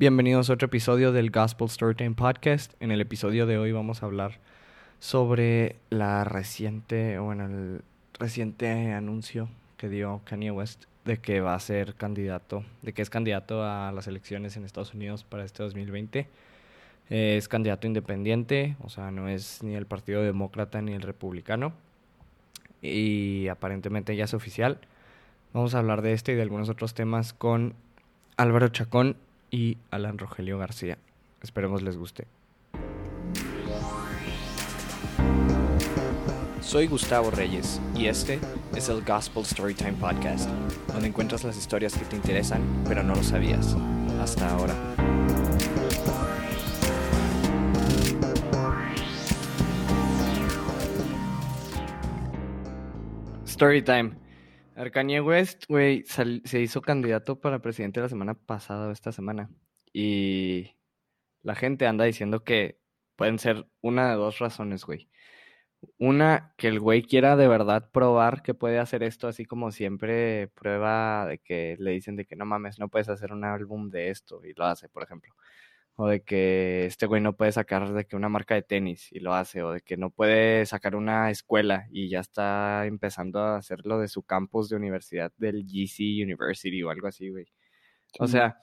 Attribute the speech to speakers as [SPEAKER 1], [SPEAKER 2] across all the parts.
[SPEAKER 1] Bienvenidos a otro episodio del Gospel Storytime Podcast. En el episodio de hoy vamos a hablar sobre la reciente, bueno, el reciente anuncio que dio Kanye West de que va a ser candidato, de que es candidato a las elecciones en Estados Unidos para este 2020. Eh, es candidato independiente, o sea, no es ni el Partido Demócrata ni el Republicano. Y aparentemente ya es oficial. Vamos a hablar de este y de algunos otros temas con Álvaro Chacón y Alan Rogelio García. Esperemos les guste. Soy Gustavo Reyes y este es el Gospel Storytime Podcast, donde encuentras las historias que te interesan pero no lo sabías hasta ahora. Storytime. Kanye West, güey, se hizo candidato para presidente la semana pasada o esta semana. Y la gente anda diciendo que pueden ser una de dos razones, güey. Una, que el güey quiera de verdad probar que puede hacer esto, así como siempre prueba de que le dicen de que no mames, no puedes hacer un álbum de esto y lo hace, por ejemplo o de que este güey no puede sacar de que una marca de tenis y lo hace, o de que no puede sacar una escuela y ya está empezando a hacerlo de su campus de universidad del GC University o algo así, güey. O sea,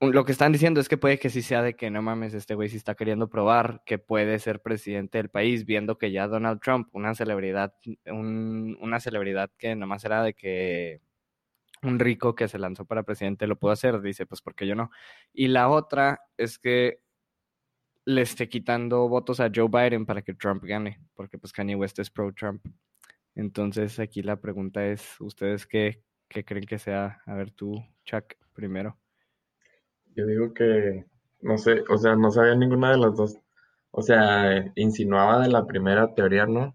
[SPEAKER 1] lo que están diciendo es que puede que sí sea de que no mames, este güey sí está queriendo probar que puede ser presidente del país, viendo que ya Donald Trump, una celebridad, una celebridad que nomás era de que un rico que se lanzó para presidente lo pudo hacer, dice, pues porque yo no. Y la otra es que le esté quitando votos a Joe Biden para que Trump gane, porque pues Kanye West es pro Trump. Entonces aquí la pregunta es, ¿ustedes qué, qué creen que sea? A ver tú, Chuck, primero.
[SPEAKER 2] Yo digo que, no sé, o sea, no sabía ninguna de las dos. O sea, insinuaba de la primera teoría, ¿no?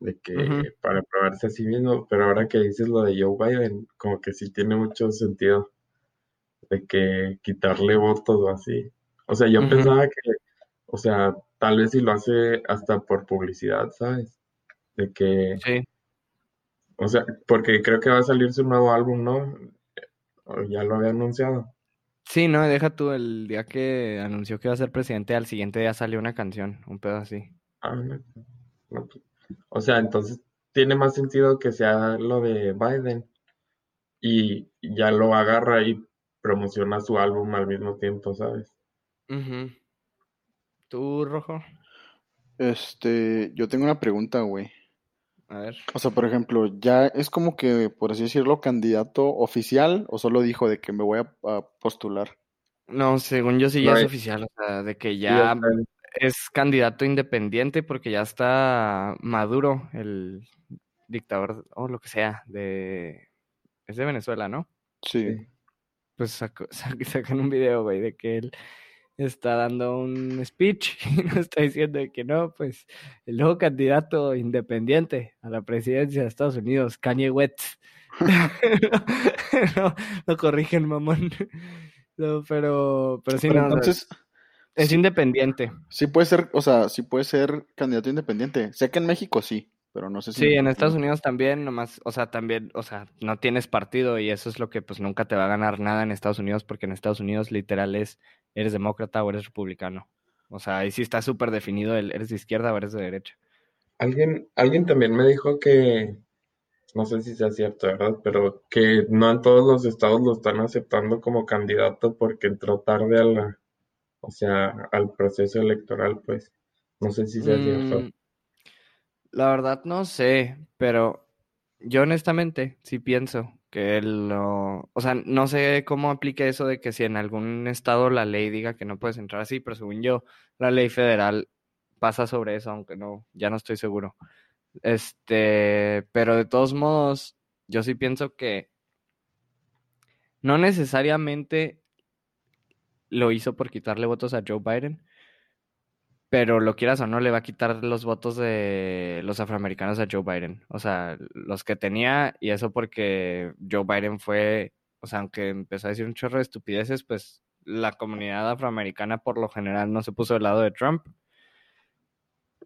[SPEAKER 2] De que para probarse a sí mismo, pero ahora que dices lo de Joe Biden, como que sí tiene mucho sentido de que quitarle votos o así. O sea, yo pensaba que, o sea, tal vez si lo hace hasta por publicidad, ¿sabes? De que... Sí. O sea, porque creo que va a salir su nuevo álbum, ¿no? ya lo había anunciado.
[SPEAKER 1] Sí, no, deja tú el día que anunció que iba a ser presidente, al siguiente día salió una canción, un pedo así.
[SPEAKER 2] Ah, no, no, pues, o sea, entonces tiene más sentido que sea lo de Biden y ya lo agarra y promociona su álbum al mismo tiempo, ¿sabes?
[SPEAKER 1] ¿Tú, Rojo?
[SPEAKER 3] Este, yo tengo una pregunta, güey.
[SPEAKER 1] A ver.
[SPEAKER 3] O sea, por ejemplo, ¿ya es como que, por así decirlo, candidato oficial o solo dijo de que me voy a, postular?
[SPEAKER 1] No, según yo sí ya es oficial, o sea, de que ya es candidato independiente porque ya está Maduro, el dictador o lo que sea, de... Es de Venezuela, ¿no?
[SPEAKER 3] Sí.
[SPEAKER 1] Pues sacan un video, güey, de que él está dando un speech y nos está diciendo que no, pues el nuevo candidato independiente a la presidencia de Estados Unidos, Kanye West. no, lo corrigen, mamón. No, pero, pero sí, no,
[SPEAKER 3] entonces,
[SPEAKER 1] es independiente.
[SPEAKER 3] Sí puede ser, o sea, sí puede ser candidato independiente. Sé que en México sí, pero no sé si...
[SPEAKER 1] Sí, en Estados Unidos también, nomás, o sea, también, o sea, no tienes partido y eso es lo que pues nunca te va a ganar nada en Estados Unidos porque en Estados Unidos literal es, eres demócrata o eres republicano. O sea, ahí sí está súper definido el eres de izquierda o eres de derecha.
[SPEAKER 2] Alguien, alguien también me dijo que, no sé si sea cierto, ¿verdad? Pero que no en todos los estados lo están aceptando como candidato porque entró tarde a la, o sea, al proceso electoral, pues. No sé si sea cierto. Mm,
[SPEAKER 1] la verdad no sé, pero yo honestamente sí pienso que lo, o sea, no sé cómo aplique eso de que si en algún estado la ley diga que no puedes entrar así, pero según yo, la ley federal pasa sobre eso, aunque no, ya no estoy seguro. Este, pero de todos modos, yo sí pienso que no necesariamente lo hizo por quitarle votos a Joe Biden, pero lo quieras o no, le va a quitar los votos de los afroamericanos a Joe Biden. O sea, los que tenía, y eso porque Joe Biden fue, o sea, aunque empezó a decir un chorro de estupideces, pues la comunidad afroamericana por lo general no se puso del lado de Trump.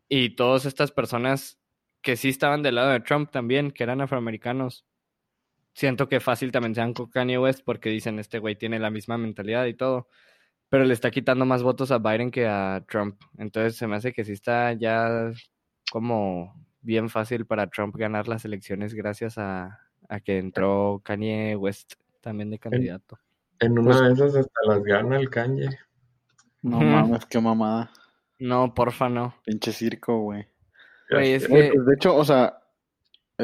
[SPEAKER 1] Y todas estas personas que sí estaban del lado de Trump también, que eran afroamericanos, siento que fácil también sean con Kanye West porque dicen, este güey tiene la misma mentalidad y todo pero le está quitando más votos a Biden que a Trump. Entonces se me hace que sí está ya como bien fácil para Trump ganar las elecciones gracias a, a que entró Kanye West también de candidato.
[SPEAKER 2] En una
[SPEAKER 3] Pues-
[SPEAKER 2] de esas hasta las gana el Kanye.
[SPEAKER 3] No
[SPEAKER 1] Ujú.
[SPEAKER 3] mames, qué mamada.
[SPEAKER 1] No, porfa, no.
[SPEAKER 3] Pinche circo, güey.
[SPEAKER 1] Es que...
[SPEAKER 3] pues, de hecho, o sea,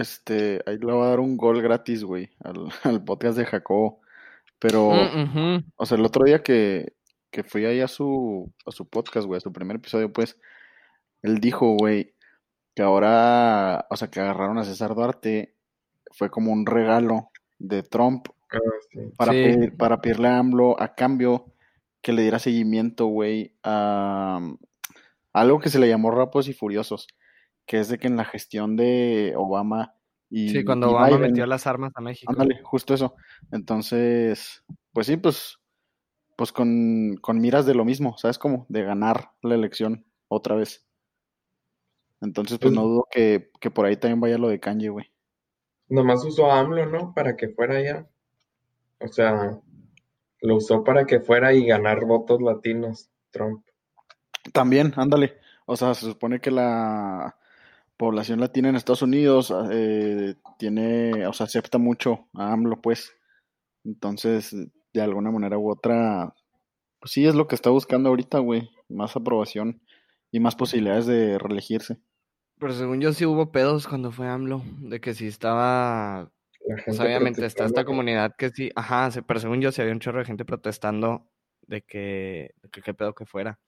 [SPEAKER 3] este, ahí le voy a dar un gol gratis, güey, al, al podcast de Jacobo. Pero,
[SPEAKER 1] Mm,
[SPEAKER 3] o sea, el otro día que, que fui ahí a su, a su podcast, güey, a su primer episodio, pues, él dijo, güey, que ahora, o sea, que agarraron a César Duarte, fue como un regalo de Trump
[SPEAKER 2] Ah, sí.
[SPEAKER 3] para,
[SPEAKER 1] Sí.
[SPEAKER 3] pedir- para pedirle a AMLO a cambio que le diera seguimiento, güey, a um, algo que se le llamó Rapos y Furiosos, que es de que en la gestión de Obama y,
[SPEAKER 1] Sí, cuando
[SPEAKER 3] y
[SPEAKER 1] Obama
[SPEAKER 3] Biden,
[SPEAKER 1] metió las armas a México.
[SPEAKER 3] ándale, justo eso. Entonces, pues sí, pues, pues con, con miras de lo mismo, ¿sabes cómo? De ganar la elección otra vez. Entonces, pues
[SPEAKER 2] Pues-
[SPEAKER 3] no dudo que, que por ahí también vaya lo de Kanye, güey.
[SPEAKER 2] Nomás usó a AMLO, ¿no? Para que fuera allá. O sea, lo usó para que fuera y ganar votos latinos, Trump.
[SPEAKER 3] También, ándale. O sea, se supone que la población latina en Estados Unidos eh, tiene, o sea, acepta mucho a AMLO, pues. Entonces, de alguna manera u otra, pues sí es lo que está buscando ahorita, güey. Más aprobación y más posibilidades de reelegirse.
[SPEAKER 1] Pero según yo sí hubo pedos cuando fue AMLO, de que sí estaba Pues obviamente está esta comunidad que sí, ajá, pero según yo sí había un chorro de gente protestando de que, de que qué pedo que fuera.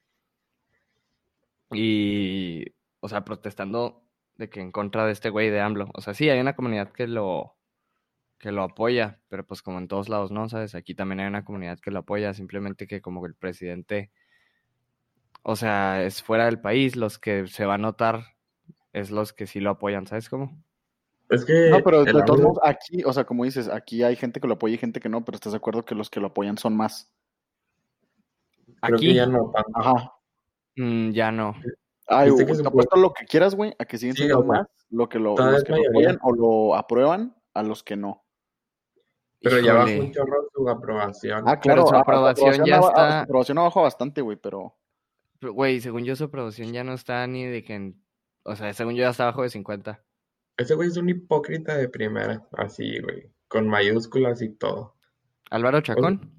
[SPEAKER 1] Y, o sea, protestando de que en contra de este güey de AMLO. O sea, sí, hay una comunidad que lo, que lo apoya, pero pues como en todos lados, ¿no? ¿Sabes? Aquí también hay una comunidad que lo apoya, simplemente que como el presidente, o sea, es fuera del país, los que se va a notar es los que sí lo apoyan, ¿sabes cómo?
[SPEAKER 2] Es que
[SPEAKER 3] No, pero de todos modos, aquí, o sea, como dices, aquí hay gente que lo apoya y gente que no, pero estás de acuerdo que los que lo apoyan son más.
[SPEAKER 2] creo
[SPEAKER 1] Aquí
[SPEAKER 2] que ya no.
[SPEAKER 3] Ajá.
[SPEAKER 1] mm, ya no.
[SPEAKER 3] Ay,
[SPEAKER 2] Viste que
[SPEAKER 3] te apuesto lo que quieras, güey, a que siguen
[SPEAKER 2] Sí,
[SPEAKER 3] siendo más lo que lo, los que apoyan o lo aprueban a los que no.
[SPEAKER 2] Pero ya bajó
[SPEAKER 1] Híjole.
[SPEAKER 2] un chorro su aprobación.
[SPEAKER 3] Ah, claro,
[SPEAKER 1] su
[SPEAKER 3] a- a-
[SPEAKER 1] aprobación ya está-
[SPEAKER 3] su aprobación ha bajado bastante, güey, pero
[SPEAKER 1] Güey, según yo su aprobación ya no está ni de que... en- O sea, según yo ya está abajo de 50.
[SPEAKER 2] Ese güey es un hipócrita de primera, así, güey, con mayúsculas y todo.
[SPEAKER 1] Álvaro Chacón.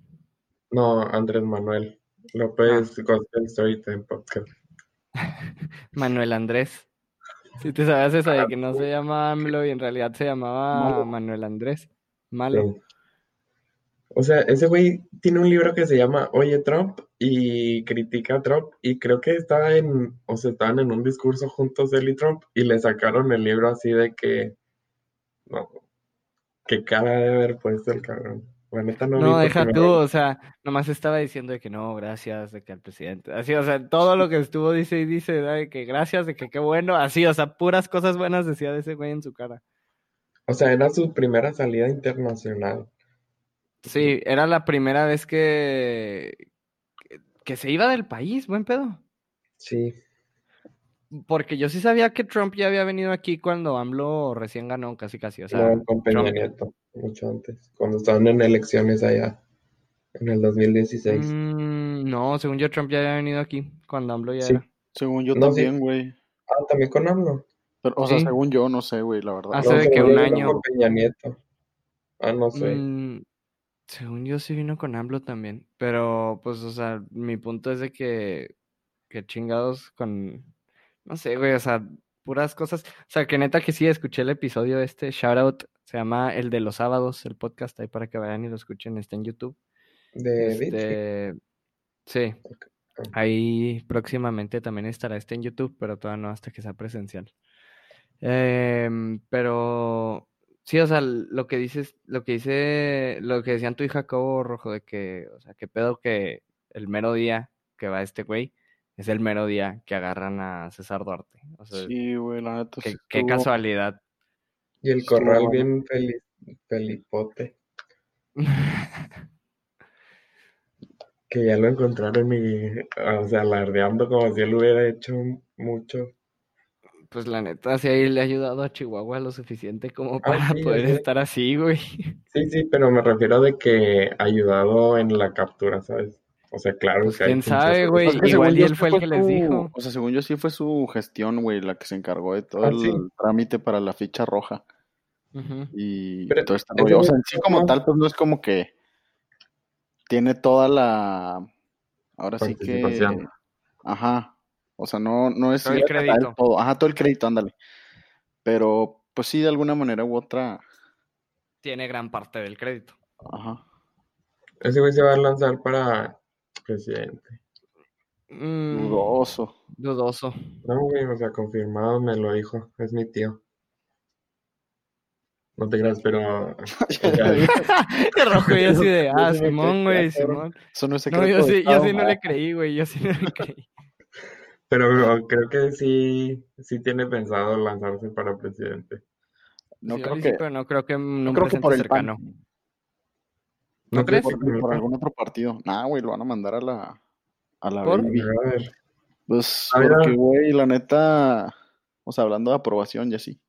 [SPEAKER 2] No, Andrés Manuel López
[SPEAKER 1] Ah.
[SPEAKER 2] Gospel Storytime Podcast.
[SPEAKER 1] Manuel Andrés. Si te sabes esa de que no se llama AMLO y en realidad se llamaba
[SPEAKER 3] Malo.
[SPEAKER 1] Manuel Andrés. Malo.
[SPEAKER 2] Sí. O sea, ese güey tiene un libro que se llama Oye Trump y critica a Trump y creo que estaba en, o sea, estaban en un discurso juntos él y Trump y le sacaron el libro así de que, no, qué cara de haber puesto el cabrón. La neta no
[SPEAKER 1] No, deja tú, o sea, nomás estaba diciendo de que no, gracias, de que al presidente, así, o sea, todo lo que estuvo dice y dice, de que gracias, de que qué bueno, así, o sea, puras cosas buenas decía de ese güey en su cara.
[SPEAKER 2] O sea, era su primera salida internacional.
[SPEAKER 1] Sí, era la primera vez que, que se iba del país, buen pedo.
[SPEAKER 2] Sí,
[SPEAKER 1] Porque yo sí sabía que Trump ya había venido aquí cuando AMLO recién ganó, casi casi, o sea,
[SPEAKER 2] no, con Peña
[SPEAKER 1] Trump-
[SPEAKER 2] Nieto, mucho antes, cuando estaban en elecciones allá, en el 2016.
[SPEAKER 1] mm, no, según yo Trump ya había venido aquí, cuando AMLO ya
[SPEAKER 2] Sí.
[SPEAKER 1] era.
[SPEAKER 3] según yo
[SPEAKER 2] No,
[SPEAKER 3] también, güey.
[SPEAKER 2] Ah, también con AMLO.
[SPEAKER 3] Pero, o sea, según yo, no sé, güey, la verdad.
[SPEAKER 1] Hace
[SPEAKER 2] No,
[SPEAKER 1] de que
[SPEAKER 2] según
[SPEAKER 1] un año.
[SPEAKER 2] con Peña Nieto. Ah, no sé.
[SPEAKER 1] Mm, según yo sí vino con AMLO también, pero pues, o sea, mi punto es de que, que chingados con, no sé, güey, o sea, puras cosas, o sea, que neta que sí, escuché el episodio este, shout out, se llama El de los sábados, el podcast ahí para que vayan y lo escuchen, está en YouTube.
[SPEAKER 2] De.
[SPEAKER 1] Este, sí, ahí próximamente también estará este en YouTube, pero todavía no hasta que sea presencial. Em, pero sí, o sea, lo que dices, lo que dice, lo que decían tú y Jacobo Rojo, de que, o sea, que pedo que el mero día que va este güey es el mero día que agarran a César Duarte. O sea,
[SPEAKER 3] Sí, güey, la neta
[SPEAKER 1] qué, casualidad.
[SPEAKER 2] Y el corral bien feliz, felipote. Que ya lo encontraron y, o sea, alardeando como si él hubiera hecho mucho.
[SPEAKER 1] Pues la neta, sí ahí le ha ayudado a Chihuahua lo suficiente como
[SPEAKER 2] Ah,
[SPEAKER 1] para
[SPEAKER 2] sí,
[SPEAKER 1] poder estar así, güey.
[SPEAKER 2] Sí, sí, pero me refiero de que ayudado en la captura, ¿sabes? O sea, claro
[SPEAKER 1] Pues
[SPEAKER 2] que hay
[SPEAKER 1] quién
[SPEAKER 2] pinches-
[SPEAKER 1] sabe, güey. Igual y él fue el que les dijo.
[SPEAKER 3] O sea, según yo sí fue su gestión, güey, la que se encargó de todo
[SPEAKER 2] Ah,
[SPEAKER 3] el
[SPEAKER 2] sí.
[SPEAKER 3] trámite para la ficha roja
[SPEAKER 1] Ujú.
[SPEAKER 3] y
[SPEAKER 2] Pero
[SPEAKER 3] todo
[SPEAKER 2] ese
[SPEAKER 3] rollo. O sea, en sí como tal, pues no es como que tiene toda la... Ahora sí que...
[SPEAKER 2] Participación.
[SPEAKER 3] Ajá. O sea, no, no es...
[SPEAKER 1] Todo el crédito.
[SPEAKER 3] todo. Ajá, todo el crédito, ándale. Pero, pues sí, de alguna manera u otra...
[SPEAKER 1] Tiene gran parte del crédito.
[SPEAKER 3] Ajá.
[SPEAKER 2] Ese güey se va a lanzar para presidente.
[SPEAKER 1] Mm,
[SPEAKER 3] Dudoso.
[SPEAKER 1] dudoso.
[SPEAKER 2] No, güey, o sea, confirmado me lo dijo. Es mi tío. No te creas, pero.
[SPEAKER 1] El rojo y así de, ah,
[SPEAKER 3] Yo
[SPEAKER 1] Simón, güey. Simón.
[SPEAKER 3] Eso no es secreto
[SPEAKER 1] No, yo sí, yo sí no le creí, güey, yo sí no le creí.
[SPEAKER 2] pero creo que sí, sí tiene pensado lanzarse para presidente.
[SPEAKER 3] No
[SPEAKER 1] Sí,
[SPEAKER 3] creo
[SPEAKER 1] sí,
[SPEAKER 3] que...
[SPEAKER 1] pero no creo que
[SPEAKER 3] No creo que por el
[SPEAKER 1] cercano.
[SPEAKER 3] PAN.
[SPEAKER 1] ¿No crees?
[SPEAKER 3] Por, por algún otro partido. Nah, güey, lo van a mandar a la, a la
[SPEAKER 1] ¿Por?
[SPEAKER 3] baby.
[SPEAKER 2] A ver,
[SPEAKER 3] Pues,
[SPEAKER 2] A ver,
[SPEAKER 3] porque, güey, la neta, o sea, hablando de aprobación y así,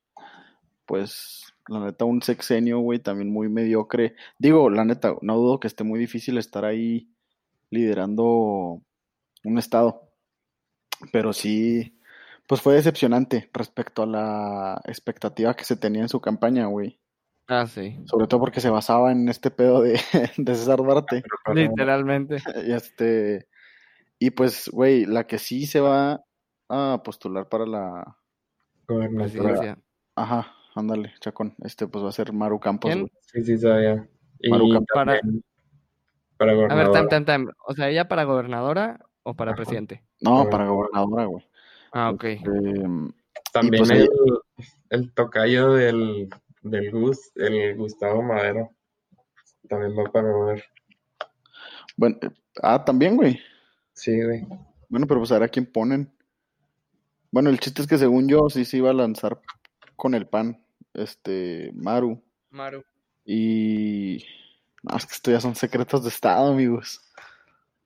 [SPEAKER 3] pues, la neta, un sexenio, güey, también muy mediocre. Digo, la neta, no dudo que esté muy difícil estar ahí liderando un estado, pero sí, pues fue decepcionante respecto a la expectativa que se tenía en su campaña, güey.
[SPEAKER 1] Ah, sí.
[SPEAKER 3] Sobre todo porque se basaba en este pedo de, de César Duarte.
[SPEAKER 2] para-
[SPEAKER 1] Literalmente.
[SPEAKER 3] Y este, y pues, güey, la que sí se va a postular para la.
[SPEAKER 1] Presidencia.
[SPEAKER 3] ajá, ándale, chacón, este, pues va a ser Maru Campos.
[SPEAKER 2] Sí, sí, sabía. Y
[SPEAKER 3] Maruca.
[SPEAKER 1] Para-
[SPEAKER 2] también para
[SPEAKER 1] A ver, time,
[SPEAKER 2] gobernadora.
[SPEAKER 1] time, time. O sea, ¿ella para gobernadora o para
[SPEAKER 2] Ajá.
[SPEAKER 1] presidente?
[SPEAKER 3] No,
[SPEAKER 2] Gobernadora.
[SPEAKER 3] para gobernadora, güey.
[SPEAKER 1] Ah, ok.
[SPEAKER 3] Em,
[SPEAKER 2] También
[SPEAKER 3] pues
[SPEAKER 2] el,
[SPEAKER 3] ahí-
[SPEAKER 2] el tocayo del, del Gus, el Gustavo Madero, también va para gober.
[SPEAKER 3] bueno, eh, ah, también, güey.
[SPEAKER 2] Sí, güey.
[SPEAKER 3] Bueno, pero pues a ver a quién ponen. Bueno, el chiste es que según yo sí se iba a lanzar con el PAN, este, Maru.
[SPEAKER 1] Maru.
[SPEAKER 3] Y... No, es que esto ya son secretos de Estado, amigos.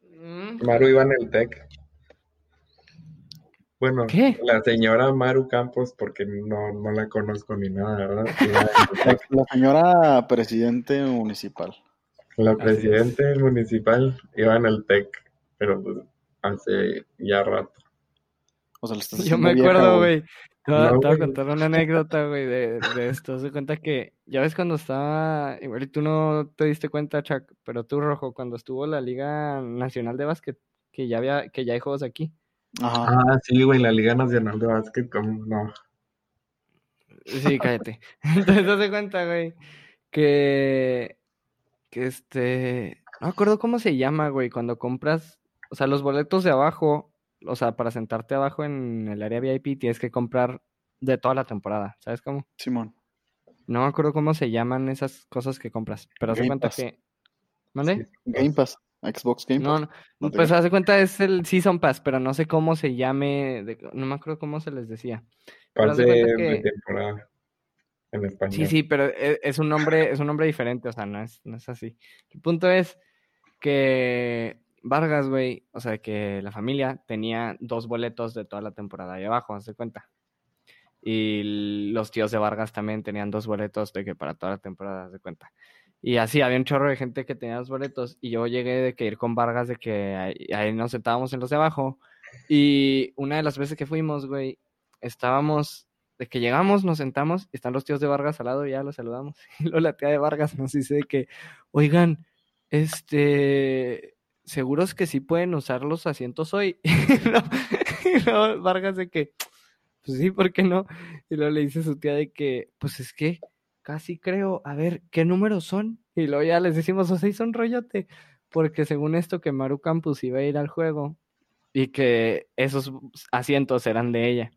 [SPEAKER 1] Mm,
[SPEAKER 2] Maru iba en el TEC. Bueno,
[SPEAKER 1] ¿Qué?
[SPEAKER 2] la señora Maru Campos, porque no, no la conozco ni nada, ¿verdad?
[SPEAKER 3] La, señora presidente municipal.
[SPEAKER 2] La presidente municipal iba en el TEC, pero pues hace ya rato.
[SPEAKER 3] O sea, le estás
[SPEAKER 1] Yo me
[SPEAKER 3] vieja,
[SPEAKER 1] acuerdo, güey. Te voy a-
[SPEAKER 2] No,
[SPEAKER 1] te voy a contar una anécdota, güey, de, de esto. Se cuenta que, ya ves cuando estaba, igual y tú no te diste cuenta, Chuck, pero tú, Rojo, cuando estuvo la Liga Nacional de Básquet, que ya había, que ya hay juegos aquí.
[SPEAKER 3] Ajá.
[SPEAKER 2] Ah, sí, güey, la Liga Nacional de Básquet, ¿cómo no?
[SPEAKER 1] Sí, cállate. Entonces, das cuenta, güey, que, que este, no me acuerdo cómo se llama, güey, cuando compras, o sea, los boletos de abajo, o sea, para sentarte abajo en el área VIP tienes que comprar de toda la temporada, ¿sabes cómo?
[SPEAKER 3] Simón.
[SPEAKER 1] No me acuerdo cómo se llaman esas cosas que compras, pero haz de
[SPEAKER 3] Game
[SPEAKER 1] cuenta
[SPEAKER 3] Pass.
[SPEAKER 1] que... ¿Mande?
[SPEAKER 2] Sí,
[SPEAKER 3] Game Pass. Xbox Game
[SPEAKER 1] No,
[SPEAKER 3] Pass.
[SPEAKER 1] no, pues de cuenta es el Season Pass, pero no sé cómo se llame, de- no me acuerdo cómo se les decía.
[SPEAKER 2] Pase
[SPEAKER 1] de que-
[SPEAKER 2] temporada en español.
[SPEAKER 1] Sí, sí, pero e- es un nombre, es un nombre diferente, o sea, no es, no es así. El punto es que Vargas, güey, o sea, que la familia tenía dos boletos de toda la temporada ahí abajo, haz de cuenta. Y los tíos de Vargas también tenían dos boletos de que para toda la temporada, haz de cuenta. Y así, había un chorro de gente que tenía dos boletos. Y yo llegué de que ir con Vargas, de que ahí, nos sentábamos en los de abajo. Y una de las veces que fuimos, güey, estábamos, de que llegamos, nos sentamos, están los tíos de Vargas al lado, y ya los saludamos. Y luego la tía de Vargas nos dice de que, oigan, este, seguros que sí pueden usar los asientos hoy. Y luego- Vargas de que, pues sí, ¿por qué no? Y luego le dice su tía de que, pues es que casi creo, a ver, ¿qué números son? Y luego ya les decimos, o sea, son rollote, porque según esto que Maru Campus iba a ir al juego y que esos asientos eran de ella.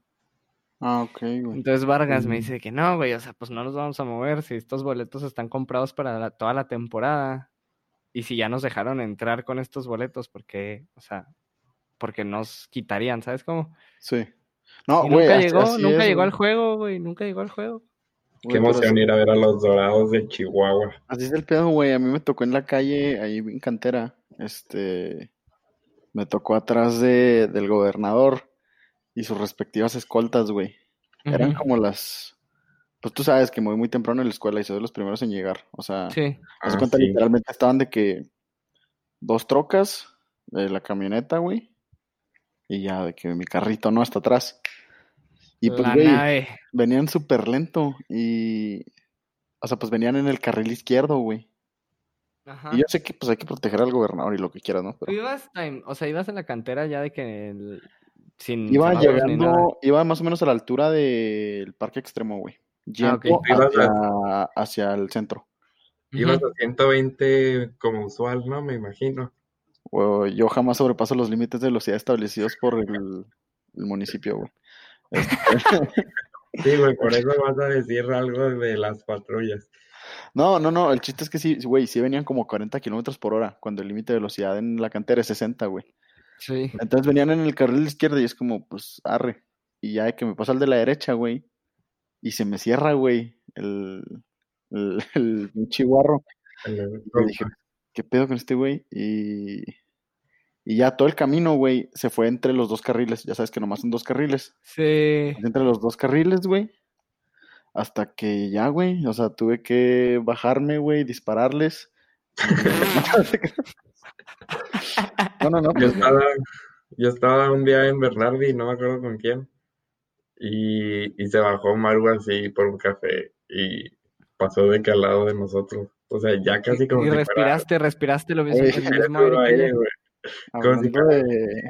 [SPEAKER 3] Ah, ok, güey.
[SPEAKER 1] Entonces Vargas me dice que no, güey, o sea, pues no nos vamos a mover si estos boletos están comprados para la- toda la temporada y si ya nos dejaron entrar con estos boletos, porque, o sea, porque nos quitarían, ¿sabes cómo?
[SPEAKER 3] Sí. No,
[SPEAKER 1] Y
[SPEAKER 3] güey,
[SPEAKER 1] nunca llegó, nunca
[SPEAKER 3] es,
[SPEAKER 1] llegó al juego, güey, nunca llegó al juego.
[SPEAKER 2] Qué emoción ir a ver a los dorados de Chihuahua.
[SPEAKER 3] Así es el pedo, güey. A mí me tocó en la calle, ahí en Cantera. Este. Me tocó atrás de, del gobernador y sus respectivas escoltas, güey. Eran como las. Pues tú sabes que me voy muy temprano en la escuela y soy de los primeros en llegar. O sea,
[SPEAKER 1] Sí,
[SPEAKER 2] Ah,
[SPEAKER 3] cuenta,
[SPEAKER 2] sí.
[SPEAKER 3] literalmente estaban de que dos trocas de la camioneta, güey. Y ya de que mi carrito no hasta atrás. Y pues,
[SPEAKER 1] La
[SPEAKER 3] güey,
[SPEAKER 1] nave.
[SPEAKER 3] venían súper lento y... O sea, pues venían en el carril izquierdo, güey.
[SPEAKER 1] Ajá.
[SPEAKER 3] Y yo sé que pues hay que proteger al gobernador y lo que quieras, ¿no? Pero
[SPEAKER 1] ibas, time- o sea, ibas en la cantera ya de que el- sin
[SPEAKER 3] iba llegando, iba más o menos a la altura del parque extremo, güey. Yendo
[SPEAKER 1] Ah, ok.
[SPEAKER 2] Ibas
[SPEAKER 3] hacia, hacia el centro.
[SPEAKER 2] Ibas
[SPEAKER 1] Ujú.
[SPEAKER 2] a 120 como usual, ¿no? Me imagino.
[SPEAKER 3] Yo jamás sobrepaso los límites de velocidad establecidos por el, el municipio, güey. Este,
[SPEAKER 2] Sí, güey, por eso vas a decir algo de las patrullas.
[SPEAKER 3] no, no, no, el chiste es que sí, güey, sí venían como 40 kilómetros por hora, cuando el límite de velocidad en la cantera es 60, güey.
[SPEAKER 1] Sí.
[SPEAKER 3] Entonces venían en el carril izquierdo y es como, pues, arre. Y ya que me pasa el de la derecha, güey, y se me cierra, güey, el, el, Y dije, ¿qué pedo con este güey? Y, y ya todo el camino, güey, se fue entre los dos carriles. Ya sabes que nomás son dos carriles.
[SPEAKER 1] Sí.
[SPEAKER 3] Entre los dos carriles, güey. Hasta que ya, güey, o sea, tuve que bajarme, güey, dispararles. No, no, no,
[SPEAKER 2] Yo estaba, yo estaba un día en Bernardi, no me acuerdo con quién, y, y se bajó Maru así por un café y pasó de que al lado de nosotros. O sea, ya casi como
[SPEAKER 1] Y
[SPEAKER 2] si fuera
[SPEAKER 1] respiraste, respiraste lo mismo,
[SPEAKER 2] aire
[SPEAKER 1] que
[SPEAKER 2] aire, güey. Como si
[SPEAKER 3] hablando de,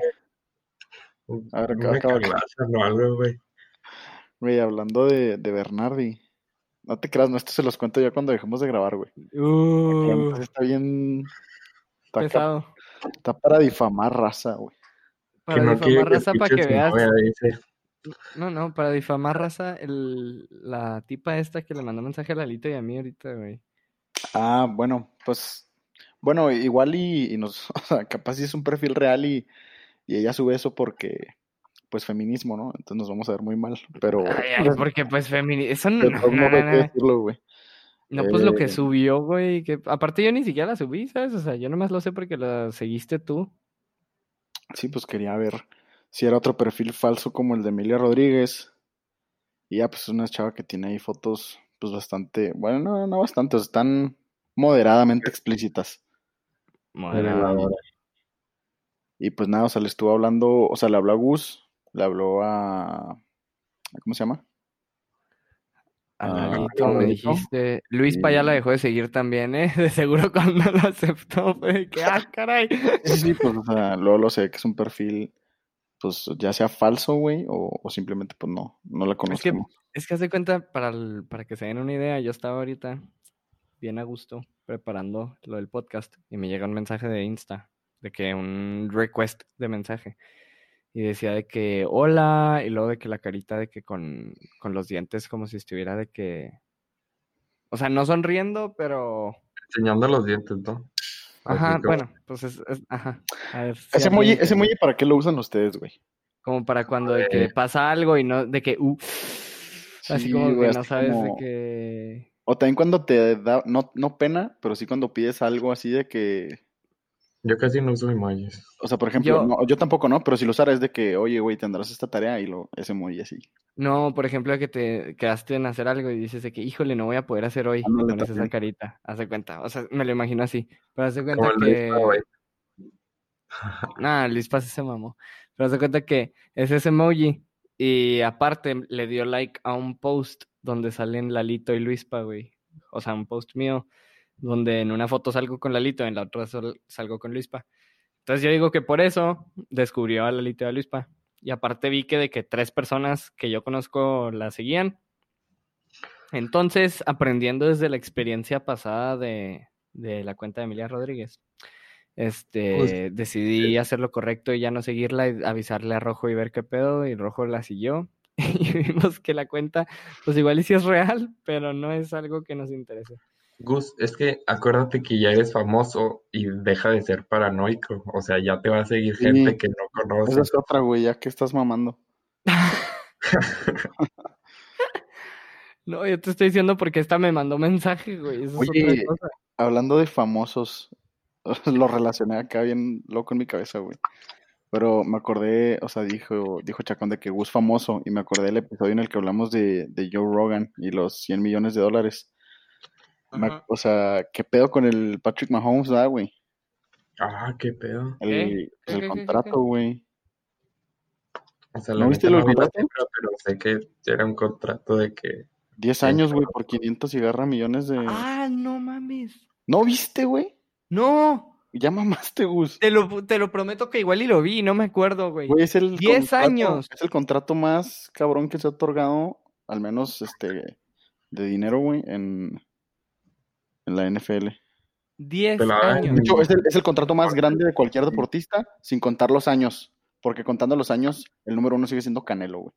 [SPEAKER 3] A ver,
[SPEAKER 2] o algo, güey.
[SPEAKER 3] güey, hablando de, de Bernardi. No te creas, no, esto se los cuento ya cuando dejemos de grabar, güey.
[SPEAKER 1] Uh,
[SPEAKER 3] está bien, está, para difamar raza, güey.
[SPEAKER 1] Para difamar raza, para que veas.
[SPEAKER 2] novia, dice.
[SPEAKER 1] No, no, para difamar raza, el, la tipa esta que le mandó mensaje a Lalito y a mí ahorita, güey.
[SPEAKER 3] Ah, bueno, pues, bueno, igual y, y nos, o sea, capaz si es un perfil real y, y ella sube eso porque, pues, feminismo, ¿no? Entonces nos vamos a ver muy mal, pero,
[SPEAKER 1] Ay, ay, porque pues feminista. Eso no, no, no, no.
[SPEAKER 3] decirlo, güey.
[SPEAKER 1] No, pues lo que
[SPEAKER 3] Eh,
[SPEAKER 1] subió, güey, que aparte yo ni siquiera la subí, ¿sabes? O sea, yo nomás lo sé porque la seguiste tú.
[SPEAKER 3] Sí, pues quería ver si era otro perfil falso como el de Emilia Rodríguez. Y ya, pues es una chava que tiene ahí fotos, pues bastante, bueno, no, no bastante, o sea, están moderadamente explícitas. Y pues nada, o sea, le estuvo hablando, o sea, le habló a Gus, le habló a, ¿cómo se llama? Ah,
[SPEAKER 1] me dijiste. Luis pa ya la
[SPEAKER 3] Y-
[SPEAKER 1] dejó de seguir también, ¿eh? De seguro cuando lo aceptó fue de que, ah, caray.
[SPEAKER 3] Sí, sí, pues, o sea, luego lo sé que es un perfil, pues, ya sea falso, güey, o, o simplemente, pues, no, no la
[SPEAKER 1] Es que, es que haz de cuenta, para, el- para que se den una idea, yo estaba ahorita bien a gusto preparando lo del podcast y me llega un mensaje de Insta, de que un request de mensaje. Y decía de que hola, y luego de que la carita de que con, con los dientes como si estuviera de que... O sea, no sonriendo, pero...
[SPEAKER 2] Enseñando los dientes, ¿no?
[SPEAKER 1] Ajá, bueno, pues es... es- ajá. A ver, si
[SPEAKER 3] Ese
[SPEAKER 1] alguien
[SPEAKER 3] emoji, ese emoji, ¿para qué lo usan ustedes, güey?
[SPEAKER 1] Como para cuando de que pasa algo y no, de que... uh, así
[SPEAKER 3] Sí,
[SPEAKER 1] como
[SPEAKER 3] güey,
[SPEAKER 1] que no
[SPEAKER 3] así
[SPEAKER 1] sabes de que...
[SPEAKER 3] O también cuando te da, no, no pena, pero sí cuando pides algo así de que,
[SPEAKER 2] Yo casi no uso emojis.
[SPEAKER 3] o sea, por ejemplo,
[SPEAKER 1] Yo-
[SPEAKER 3] no, yo tampoco no, pero si lo usara es de que, oye, güey, tendrás esta tarea y lo, ese emoji así.
[SPEAKER 1] No, por ejemplo, que te quedaste en hacer algo y dices de que, híjole, no voy a poder hacer hoy. y
[SPEAKER 3] Ándale,
[SPEAKER 1] pones esa carita, haz de cuenta. O sea, me lo imagino así. Pero haz de
[SPEAKER 2] Como
[SPEAKER 1] cuenta que... Nah, Luis Paz se mamó. Pero haz de cuenta que es ese emoji. Y aparte le dio like a un post donde salen Lalito y Luispa, güey. O sea, un post mío donde en una foto salgo con Lalito, en la otra sal- salgo con Luispa. Entonces yo digo que por eso descubrió a Lalito y a Luispa. Y aparte vi que de que tres personas que yo conozco la seguían. Entonces, aprendiendo desde la experiencia pasada de, de la cuenta de Emilia Rodríguez, este, decidí hacer lo correcto y ya no seguirla y avisarle a Rojo y ver qué pedo, y Rojo la siguió. Y vimos que la cuenta, pues igual y sí es real, pero no es algo que nos interese.
[SPEAKER 2] Gus, es que acuérdate que ya eres famoso y deja de ser paranoico. O sea, ya te va a seguir
[SPEAKER 3] Sí.
[SPEAKER 2] gente que no
[SPEAKER 3] Esa
[SPEAKER 2] conoces.
[SPEAKER 3] es otra, güey, ya que estás mamando.
[SPEAKER 1] No, yo te estoy diciendo porque esta me mandó mensaje, güey. Eso es
[SPEAKER 3] Oye,
[SPEAKER 1] otra cosa.
[SPEAKER 3] Hablando de famosos, lo relacioné acá bien loco en mi cabeza, güey. Pero me acordé, o sea, dijo, dijo Chacón de que Gus famoso, y me acordé del episodio en el que hablamos de, de Joe Rogan y los 100 millones de dólares. Me o sea, ¿qué pedo con el Patrick Mahomes, da, güey?
[SPEAKER 2] Ah, qué pedo.
[SPEAKER 3] El, pues, el
[SPEAKER 1] ¿Qué, qué, qué,
[SPEAKER 3] contrato, güey.
[SPEAKER 2] O sea,
[SPEAKER 3] ¿No viste los
[SPEAKER 2] cifra, pero sé que era un contrato de que
[SPEAKER 3] 10
[SPEAKER 2] Sí.
[SPEAKER 3] años, güey, por 500 y garra millones de...
[SPEAKER 1] Ah, no mames.
[SPEAKER 3] ¿No viste, güey?
[SPEAKER 1] No,
[SPEAKER 3] Ya mamaste, Gus.
[SPEAKER 1] te lo, te lo prometo que igual y lo vi, no me acuerdo, güey.
[SPEAKER 3] Güey, es el
[SPEAKER 1] 10
[SPEAKER 3] contrato-
[SPEAKER 1] años.
[SPEAKER 3] Es el contrato más cabrón que se ha otorgado, al menos este de dinero, güey, en, en la NFL.
[SPEAKER 1] 10
[SPEAKER 2] Pelada,
[SPEAKER 1] años.
[SPEAKER 3] De hecho, es el, es el contrato más grande de cualquier deportista, sin contar los años. Porque contando los años, el número uno sigue siendo Canelo, güey.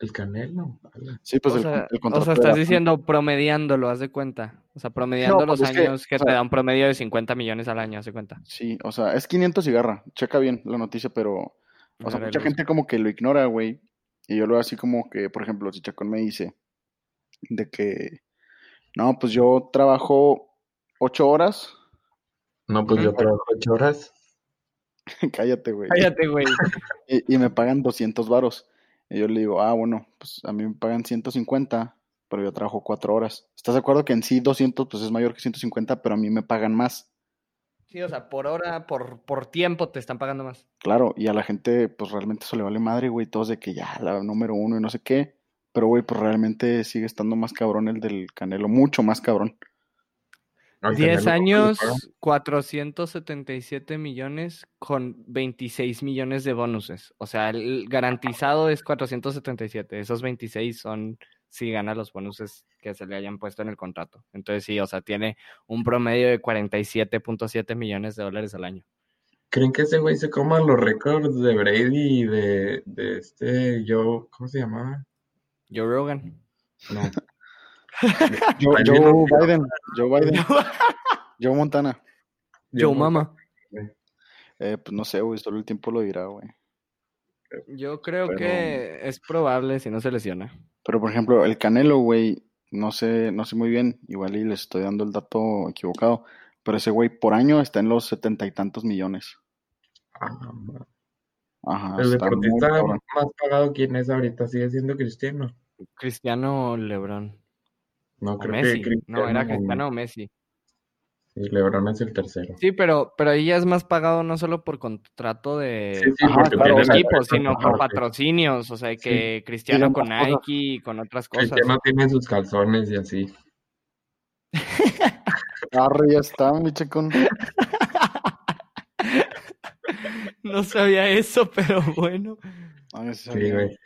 [SPEAKER 2] el Canelo.
[SPEAKER 3] Sí, pues
[SPEAKER 1] o,
[SPEAKER 3] el,
[SPEAKER 1] sea,
[SPEAKER 3] el
[SPEAKER 1] o
[SPEAKER 3] contrato
[SPEAKER 1] sea, estás
[SPEAKER 3] era-
[SPEAKER 1] diciendo promediándolo, haz de cuenta. O sea, promediando
[SPEAKER 3] No,
[SPEAKER 1] los
[SPEAKER 3] pues es que,
[SPEAKER 1] años que,
[SPEAKER 3] o sea-
[SPEAKER 1] te da un promedio de 50 millones al año, de cuenta.
[SPEAKER 3] Sí, o sea, es 500 y garra. Checa bien la noticia, pero... O sea, mucha gente como que lo ignora, güey. Y yo lo veo así como que, por ejemplo, si Chacón me dice de que, no, pues yo trabajo ocho horas.
[SPEAKER 2] No, pues yo trabajo ocho horas.
[SPEAKER 3] Cállate, güey.
[SPEAKER 1] Cállate, güey.
[SPEAKER 3] Y, y me pagan 200 varos. Y yo le digo, ah, bueno, pues a mí me pagan 150, pero yo trabajo cuatro horas. ¿Estás de acuerdo que en sí 200 pues es mayor que 150, pero a mí me pagan más?
[SPEAKER 1] Sí, o sea, por hora, por, por tiempo te están pagando más.
[SPEAKER 3] Claro, y a la gente pues realmente eso le vale madre, güey, todos de que ya, la número uno y no sé qué. Pero, güey, pues realmente sigue estando más cabrón el del Canelo, mucho más cabrón.
[SPEAKER 2] Al
[SPEAKER 1] 10
[SPEAKER 2] Canelo, ¿cómo le
[SPEAKER 1] años,
[SPEAKER 2] pagan?
[SPEAKER 1] 477 millones con 26 millones de bonuses. O sea, el garantizado es 477. Esos 26 son si gana los bonuses que se le hayan puesto en el contrato. Entonces sí, o sea, tiene un promedio de 47.7 millones de dólares al año.
[SPEAKER 2] ¿Creen que ese güey se coma los récords de Brady y de, de este Joe, ¿cómo se llamaba?
[SPEAKER 1] Joe Rogan.
[SPEAKER 2] No,
[SPEAKER 3] Joe, Biden, Joe Biden, Joe Montana.
[SPEAKER 1] Joe Mama.
[SPEAKER 3] Eh, pues no sé, güey, solo el tiempo lo dirá, güey.
[SPEAKER 1] Yo creo
[SPEAKER 3] Pero-
[SPEAKER 1] que es probable si no se lesiona.
[SPEAKER 3] Pero, por ejemplo, el Canelo, güey, no sé, no sé muy bien, igual y les estoy dando el dato equivocado, pero ese güey por año está en los setenta y tantos millones.
[SPEAKER 2] Ah, ma.
[SPEAKER 3] Ajá,
[SPEAKER 2] el deportista más pagado, ¿quién es ahorita? ¿Sigue siendo Cristiano?
[SPEAKER 1] Cristiano Lebron.
[SPEAKER 2] No,
[SPEAKER 1] O
[SPEAKER 2] creo
[SPEAKER 1] Messi.
[SPEAKER 2] que
[SPEAKER 1] No, era
[SPEAKER 2] Cristiano-
[SPEAKER 1] Cristiano o Messi.
[SPEAKER 2] Sí, LeBron es el tercero.
[SPEAKER 1] Sí, pero, pero ahí ya es más pagado no solo por contrato de
[SPEAKER 2] Sí, sí,
[SPEAKER 3] Ajá, claro,
[SPEAKER 1] equipos, sino por patrocinios. O sea, que Cristiano con
[SPEAKER 3] cosas.
[SPEAKER 1] Nike y con otras cosas.
[SPEAKER 2] Cristiano tiene sus calzones y así.
[SPEAKER 3] Arre, ya está, mi chacón.
[SPEAKER 1] No sabía eso, pero bueno.
[SPEAKER 3] A ver si
[SPEAKER 2] Sí, güey.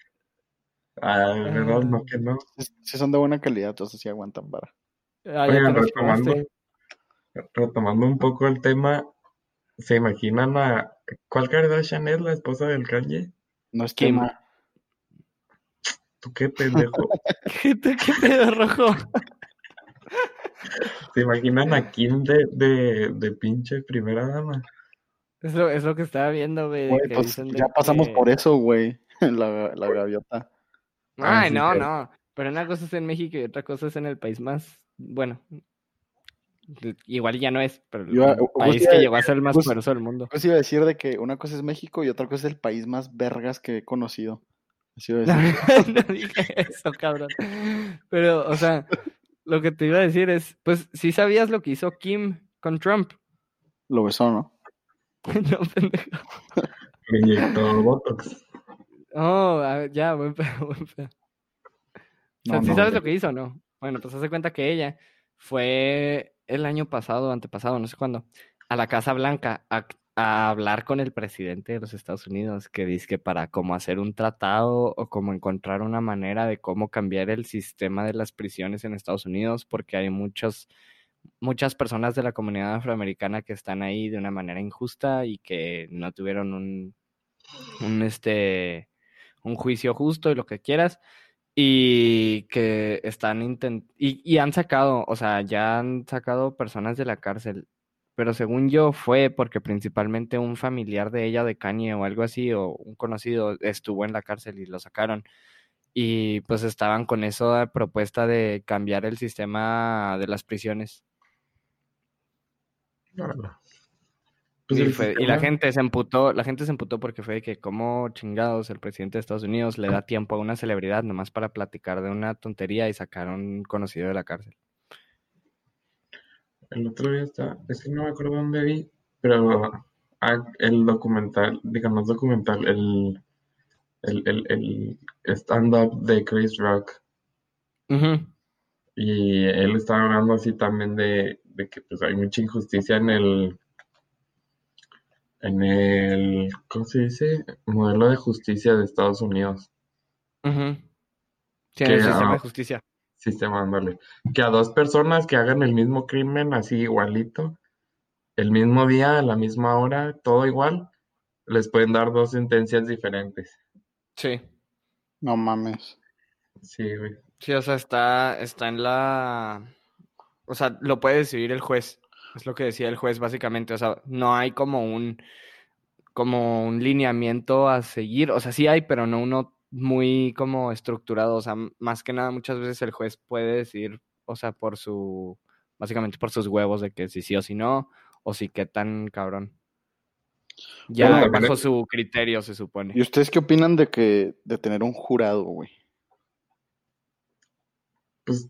[SPEAKER 2] Ah, no, no, que no.
[SPEAKER 3] Sí son de buena calidad, entonces sí aguantan para.
[SPEAKER 1] Ah,
[SPEAKER 2] Oigan, retomando. Retomando un poco el tema, ¿se imaginan a cuál Kardashian es la esposa del Kanye?
[SPEAKER 3] No es
[SPEAKER 1] Kim.
[SPEAKER 2] ¿Tú qué pendejo?
[SPEAKER 1] ¿Qué, te- qué pedo rojo?
[SPEAKER 2] ¿Se imaginan a Kim de, de, de pinche primera dama?
[SPEAKER 1] Es lo, es lo que estaba viendo, güey. de
[SPEAKER 3] Güey,
[SPEAKER 1] que
[SPEAKER 3] pues ya pasamos
[SPEAKER 1] que-
[SPEAKER 3] por eso, güey. La, la gaviota.
[SPEAKER 2] Ah,
[SPEAKER 1] Ay,
[SPEAKER 2] sí,
[SPEAKER 1] no, no. Pero una cosa es en México y otra cosa es en el país más. Bueno, igual ya no es, pero el
[SPEAKER 3] Yo, uh,
[SPEAKER 1] país que llegó a ser el más poderoso del mundo.
[SPEAKER 3] Pues iba a decir de que una cosa es México y otra cosa es el país más vergas que he conocido. Así iba a decir.
[SPEAKER 1] no dije eso, cabrón. Pero, o sea, lo que te iba a decir es, pues, sí sabías lo que hizo Kim con Trump.
[SPEAKER 3] Lo besó, ¿no?
[SPEAKER 1] no, pendejo.
[SPEAKER 2] Me inyectó Botox.
[SPEAKER 1] Oh, a ver, ya, buen pedo, buen pedo. O sea,
[SPEAKER 3] No,
[SPEAKER 1] ¿sí
[SPEAKER 3] no,
[SPEAKER 1] sabes lo que hizo o no? Bueno, pues hace cuenta que ella fue el año pasado, antepasado, no sé cuándo, a la Casa Blanca a, hablar con el presidente de los Estados Unidos, que dice que para cómo hacer un tratado o cómo encontrar una manera de cómo cambiar el sistema de las prisiones en Estados Unidos, porque hay muchos, muchas personas de la comunidad afroamericana que están ahí de una manera injusta y que no tuvieron un, un este, un juicio justo y lo que quieras y que están intent y, y han sacado, o sea, ya han sacado personas de la cárcel, pero según yo fue porque principalmente un familiar de ella de Kanye o algo así o un conocido estuvo en la cárcel y lo sacaron y pues estaban con esa propuesta de cambiar el sistema de las prisiones.
[SPEAKER 2] Pues
[SPEAKER 1] y,
[SPEAKER 2] el
[SPEAKER 1] fue- y la gente se emputó, la gente se emputó porque fue de que como chingados el presidente de Estados Unidos le da tiempo a una celebridad nomás para platicar de una tontería y sacar a un conocido de la cárcel.
[SPEAKER 2] El otro día está, es que no me acuerdo dónde vi, Pero el documental, digamos documental, el, el, el, el stand-up de Chris Rock. Y él estaba hablando así también de, de que pues hay mucha injusticia en el en el ¿cómo se dice? modelo de justicia de Estados Unidos.
[SPEAKER 1] Sí, el sistema de justicia.
[SPEAKER 2] Sistema, ándale. Que a dos personas que hagan el mismo crimen así igualito, el mismo día, a la misma hora, todo igual, les pueden dar dos sentencias diferentes.
[SPEAKER 1] Sí.
[SPEAKER 3] No mames.
[SPEAKER 2] Sí, güey.
[SPEAKER 1] Sí, o sea, está, está en la... O sea, lo puede decidir el juez. Es lo que decía el juez, básicamente. O sea, no hay como un como un lineamiento a seguir. O sea, sí hay, pero no uno muy como estructurado. O sea, más que nada, muchas veces el juez puede decir, o sea, por su, básicamente por sus huevos de que si sí o si no, o si qué tan cabrón. Ya bajo su criterio, se supone.
[SPEAKER 3] ¿Y ustedes qué opinan de que, de tener un jurado, güey?
[SPEAKER 2] Pues,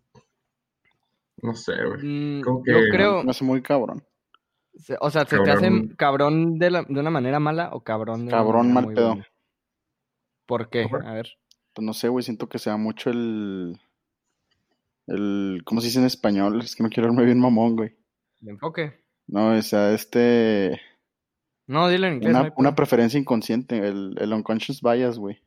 [SPEAKER 2] no sé, güey.
[SPEAKER 1] Mm, yo creo...
[SPEAKER 3] Me hace muy cabrón.
[SPEAKER 1] O sea, ¿se te hace cabrón de, la, de una manera mala o cabrón de
[SPEAKER 3] Cabrón mal pedo.
[SPEAKER 1] ¿Por qué? A ver.
[SPEAKER 3] Pues no sé, güey, siento que sea mucho el... El... ¿Cómo se dice en español? Es que no quiero verme bien mamón, güey.
[SPEAKER 1] ¿El enfoque?
[SPEAKER 3] No, o sea, este...
[SPEAKER 1] No, dile en
[SPEAKER 3] inglés. Una, preferencia inconsciente, el, el unconscious bias, güey.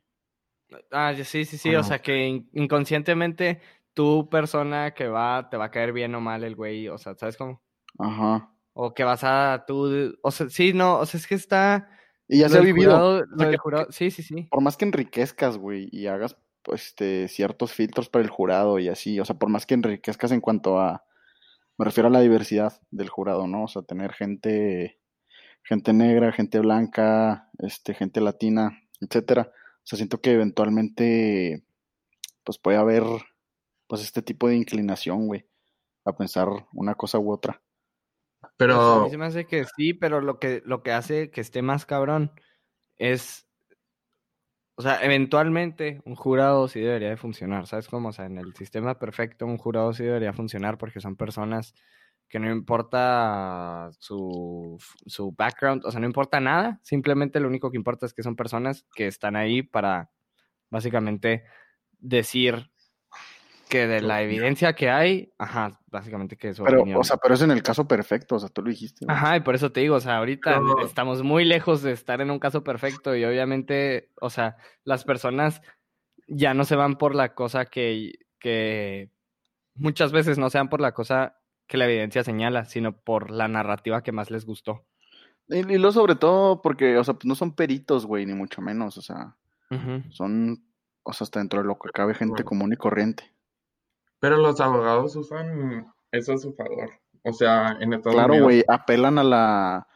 [SPEAKER 1] Ah, sí, sí, sí, o sea que inconscientemente tu persona que va, te va a caer bien o mal el güey, o sea, ¿sabes cómo?
[SPEAKER 3] Ajá.
[SPEAKER 1] O que vas a tú, o sea, sí, no, o sea, es que está...
[SPEAKER 3] Y ya se ha vivido.
[SPEAKER 1] sí, sí, sí.
[SPEAKER 3] Por más que enriquezcas, güey, y hagas pues, este, ciertos filtros para el jurado y así, o sea, por más que enriquezcas en cuanto a, me refiero a la diversidad del jurado, ¿no? O sea, tener gente gente negra, gente blanca, este, gente latina, etcétera. O sea, siento que eventualmente, pues puede haber, pues este tipo de inclinación, güey, a pensar una cosa u otra.
[SPEAKER 1] Pero pues, a mí se me hace que sí, pero lo que lo que hace que esté más cabrón es o sea, eventualmente un jurado sí debería de funcionar, ¿sabes cómo? O sea, en el sistema perfecto un jurado sí debería funcionar porque son personas que no importa su, su background, o sea, no importa nada, simplemente lo único que importa es que son personas que están ahí para básicamente decir que de la evidencia que hay, ajá, básicamente que es
[SPEAKER 3] pero, O sea, pero es en el caso perfecto, o sea, tú lo dijiste.
[SPEAKER 1] Ajá, y por eso te digo, o sea, ahorita estamos muy lejos de estar en un caso perfecto y obviamente, o sea, las personas ya no se van por la cosa que, que muchas veces no se van por la cosa que la evidencia señala, sino por la narrativa que más les gustó.
[SPEAKER 3] Y, lo sobre todo porque, o sea, pues no son peritos, güey, ni mucho menos, o sea, son, o sea, hasta dentro de lo que cabe gente común y corriente.
[SPEAKER 2] Pero los abogados usan eso a su favor, o sea, en Estados
[SPEAKER 3] Claro, güey, apelan a la,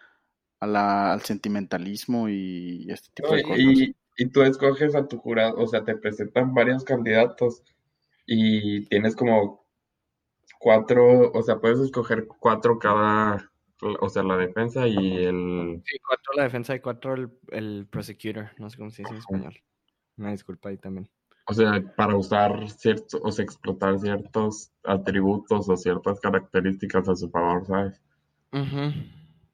[SPEAKER 3] a la, al sentimentalismo y este tipo de cosas.
[SPEAKER 2] Y, y tú escoges a tu jurado, o sea, te presentan varios candidatos y tienes como cuatro, o sea, puedes escoger cuatro cada, o sea, la defensa y el...
[SPEAKER 1] Sí, cuatro la defensa y cuatro el, el prosecutor, no sé cómo se dice en español. Una disculpa ahí también.
[SPEAKER 2] O sea, para usar ciertos, o sea, explotar ciertos atributos o ciertas características a su favor, ¿sabes?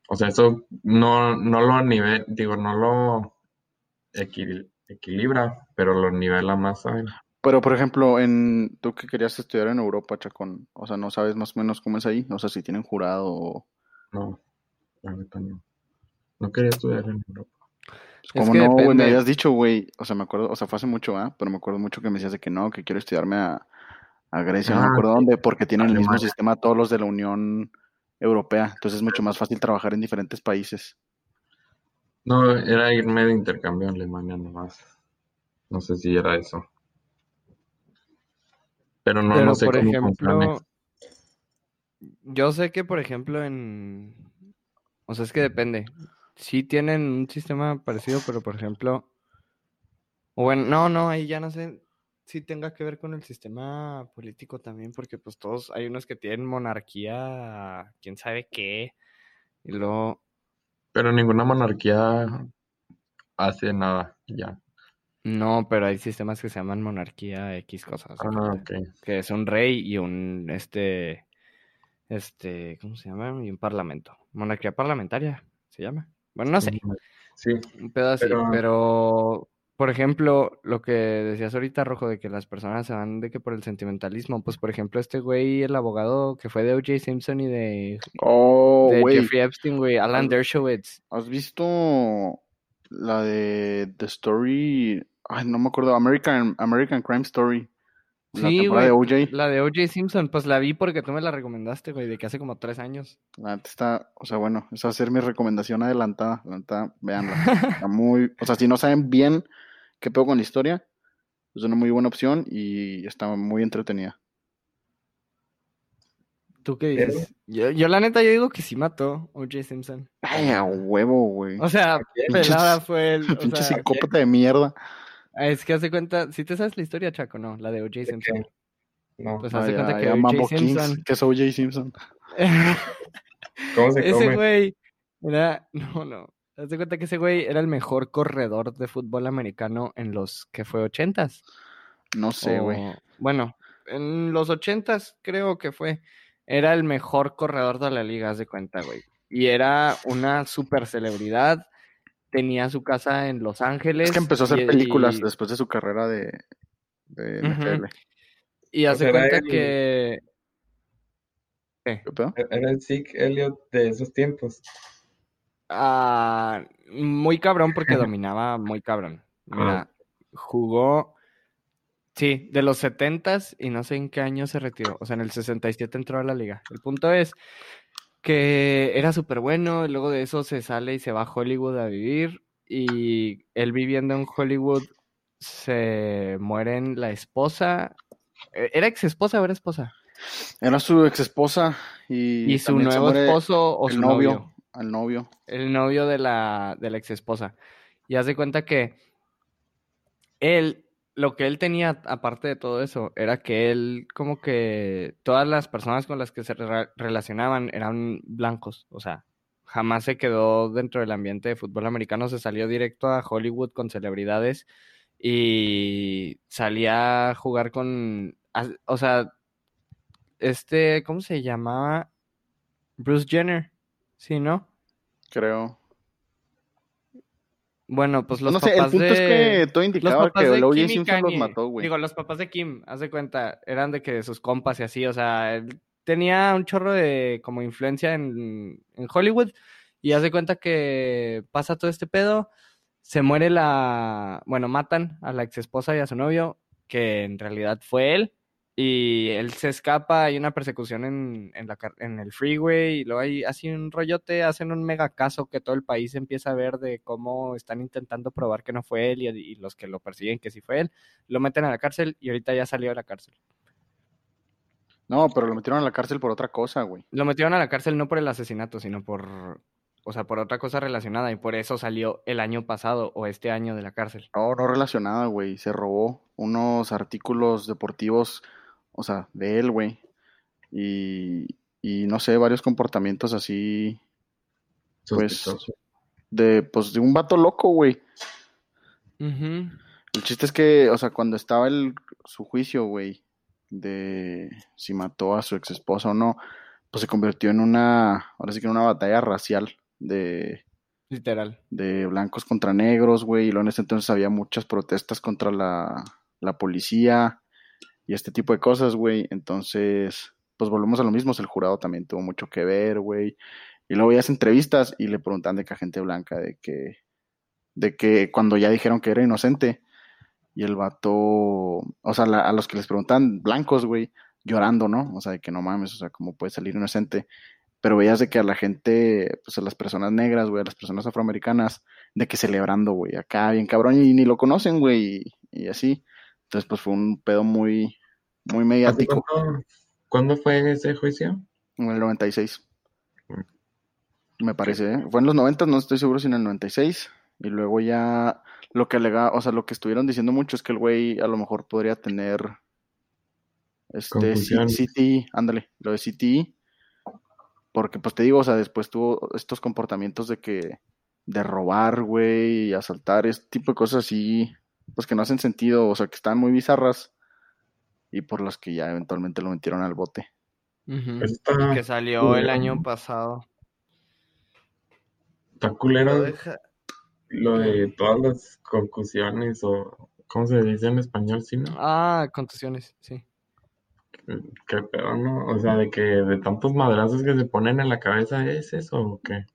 [SPEAKER 2] O sea, eso no, no lo nivel, digo, no lo equilibra, pero lo nivela más, ¿sabes?
[SPEAKER 3] Pero, por ejemplo, en tú que querías estudiar en Europa, Chacón, o sea, ¿no sabes más o menos cómo es ahí? O sea, si tienen jurado o...
[SPEAKER 2] No, la no. No quería estudiar en Europa.
[SPEAKER 3] Como no, güey, me habías dicho, güey, o sea, me acuerdo, o sea, fue hace mucho, ¿ah? Pero me acuerdo mucho que me decías de que no, que quiero estudiarme a, a Grecia, no me ah, acuerdo dónde, porque tienen el mismo sistema todos los de la Unión Europea, entonces es mucho más fácil trabajar en diferentes países.
[SPEAKER 2] No, era irme de intercambio a Alemania nomás. No sé si era eso. Pero no, sé por ejemplo,
[SPEAKER 1] Yo sé que, por ejemplo, en... O sea, es que depende. Sí tienen un sistema parecido, pero, por ejemplo... Bueno, no, no, ahí ya no sé si tenga que ver con el sistema político también, porque pues todos, hay unos que tienen monarquía, quién sabe qué, y luego...
[SPEAKER 2] Pero ninguna monarquía hace nada, ya.
[SPEAKER 1] No, pero hay sistemas que se llaman monarquía X cosas.
[SPEAKER 2] Ah,
[SPEAKER 1] Que es un rey y un, este, este, ¿cómo se llama? Y un parlamento. Monarquía parlamentaria, se llama. Bueno, no sé.
[SPEAKER 2] Sí.
[SPEAKER 1] Un pedo así, pero... por ejemplo, lo que decías ahorita, Rojo, de que las personas se van de que por el sentimentalismo, pues por ejemplo, este güey, el abogado que fue de O.J. Simpson y de,
[SPEAKER 3] Oh,
[SPEAKER 1] de. Jeffrey Epstein, güey, Alan Dershowitz.
[SPEAKER 3] ¿Has visto la de The Story? Ay, no me acuerdo. American, American Crime Story. La
[SPEAKER 1] Sí,
[SPEAKER 3] temporada
[SPEAKER 1] güey,
[SPEAKER 3] de OJ.
[SPEAKER 1] la de O.J. Simpson, pues la vi porque tú me la recomendaste, güey, de que hace como tres años.
[SPEAKER 3] La neta está, o sea, bueno, esa va a ser mi recomendación adelantada. La neta, véanla. Está muy, o sea, si no saben bien qué pedo con la historia, es una muy buena opción y está muy entretenida.
[SPEAKER 1] ¿Tú qué dices? Yo, yo la neta, yo digo que sí mató O.J. Simpson.
[SPEAKER 3] Ay, a huevo, güey.
[SPEAKER 1] O sea, pelada fue el... o
[SPEAKER 3] Pinche
[SPEAKER 1] sea,
[SPEAKER 3] psicópata de mierda.
[SPEAKER 1] Es que hace cuenta, si te sabes la historia, Chaco, ¿no? La de O.J.
[SPEAKER 2] ¿De
[SPEAKER 1] Simpson.
[SPEAKER 2] qué? No.
[SPEAKER 1] Pues hace cuenta que O.J. Simpson...
[SPEAKER 3] que es O.J. Simpson.
[SPEAKER 2] ¿Cómo se
[SPEAKER 1] Ese güey era, no, no, haz de cuenta que ese güey era el mejor corredor de fútbol americano en los que fue ochentas.
[SPEAKER 3] No sé, güey.
[SPEAKER 1] Bueno, en los ochentas creo que fue. Era el mejor corredor de la liga, haz de cuenta, güey. Y era una super celebridad. Tenía su casa en Los Ángeles.
[SPEAKER 3] Es que empezó a hacer
[SPEAKER 1] y-
[SPEAKER 3] películas
[SPEAKER 1] y-
[SPEAKER 3] después de su carrera de, de. NFL.
[SPEAKER 1] Y haz
[SPEAKER 2] sea,
[SPEAKER 1] de
[SPEAKER 2] era
[SPEAKER 1] cuenta
[SPEAKER 2] el-
[SPEAKER 1] que. ¿Qué?
[SPEAKER 2] Era el Zeke Elliott de esos tiempos.
[SPEAKER 1] Ah, muy cabrón porque dominaba muy cabrón. Mira, jugó, sí, de los 70s y no sé en qué año se retiró. O sea, en el 67 entró a la liga. El punto es que era súper bueno y luego de eso se sale y se va a Hollywood a vivir y él viviendo en Hollywood se mueren la esposa. Eh, ¿Era ex esposa o era esposa?
[SPEAKER 3] Era su ex esposa y,
[SPEAKER 1] Y su nuevo esposo o
[SPEAKER 3] el
[SPEAKER 1] su
[SPEAKER 3] novio,
[SPEAKER 1] novio.
[SPEAKER 3] al novio.
[SPEAKER 1] el novio de la, de la ex esposa. Y haz de cuenta que él, lo que él tenía, aparte de todo eso, era que él, como que todas las personas con las que se re- relacionaban eran blancos. O sea, jamás se quedó dentro del ambiente de fútbol americano, se salió directo a Hollywood con celebridades y salía a jugar con, o sea, este, ¿cómo se llamaba? Bruce Jenner, ¿sí, no?
[SPEAKER 3] Creo.
[SPEAKER 1] Bueno, pues los
[SPEAKER 3] no sé, el
[SPEAKER 1] papás
[SPEAKER 3] punto
[SPEAKER 1] de...
[SPEAKER 3] es que todo indicaba
[SPEAKER 1] papás
[SPEAKER 3] que
[SPEAKER 1] de. Kim
[SPEAKER 3] Simpson los mató, güey.
[SPEAKER 1] Digo, los papás de Kim, haz de cuenta, eran de que sus compas y así, o sea, él tenía un chorro de como influencia en, en Hollywood y haz de cuenta que pasa todo este pedo, se muere la, bueno, matan a la ex esposa y a su novio, que en realidad fue él, y él se escapa, hay una persecución en, en, la, en el freeway, y luego hay así un rollote, hacen un mega caso que todo el país empieza a ver de cómo están intentando probar que no fue él y, y los que lo persiguen que sí fue él, lo meten a la cárcel y ahorita ya salió de la cárcel.
[SPEAKER 3] No, pero lo metieron a la cárcel por otra cosa, güey.
[SPEAKER 1] Lo metieron a la cárcel no por el asesinato, sino por, o sea, por otra cosa relacionada y por eso salió el año pasado o este año de la cárcel.
[SPEAKER 3] No, no relacionada, güey. Se robó unos artículos deportivos, o sea, de él, güey. Y, y no sé, varios comportamientos así Pues- de, pues, de un vato loco, güey. El chiste es que, o sea, cuando estaba el, su juicio, güey, de si mató a su ex esposa o no, pues se convirtió en una, ahora sí que en una batalla racial de,
[SPEAKER 1] Literal.
[SPEAKER 3] de blancos contra negros, güey, y luego en ese entonces había muchas protestas contra la, la policía y este tipo de cosas, güey. Entonces, pues volvemos a lo mismo, el jurado también tuvo mucho que ver, güey. Y luego veías entrevistas y le preguntan de que a gente blanca, de que, de que cuando ya dijeron que era inocente, y el vato, o sea, la- a los que les preguntan blancos, güey, llorando, ¿no? O sea, de que no mames, o sea, ¿cómo puede salir inocente? Pero veías de que a la gente, pues a las personas negras, güey, a las personas afroamericanas, de que celebrando, güey, acá bien cabrón, y ni lo conocen, güey, y así. Entonces, pues fue un pedo muy, muy
[SPEAKER 2] ¿Hace
[SPEAKER 3] mediático
[SPEAKER 2] ¿Cuándo fue ese juicio?
[SPEAKER 3] en el 96. Me parece, ¿eh? Fue en los 90, no estoy seguro si en el 96. Y luego ya lo que alega, o sea, lo que estuvieron diciendo mucho es que el güey a lo mejor podría tener este. CTI, ándale, lo de CTI. Porque pues te digo, o sea, después tuvo estos comportamientos de que de robar, güey, y asaltar, este tipo de cosas así, pues que no hacen sentido, o sea, que están muy bizarras y por las que ya eventualmente lo metieron al bote.
[SPEAKER 2] Está
[SPEAKER 1] Y que salió el año pasado.
[SPEAKER 2] Está culero lo de todas las concusiones o ¿cómo se dice en español? ¿Sí, no?
[SPEAKER 1] Ah, contusiones, sí.
[SPEAKER 2] ¿Qué pedo, no? O sea, de que de tantos madrazos que se ponen en la cabeza, ¿es eso o qué?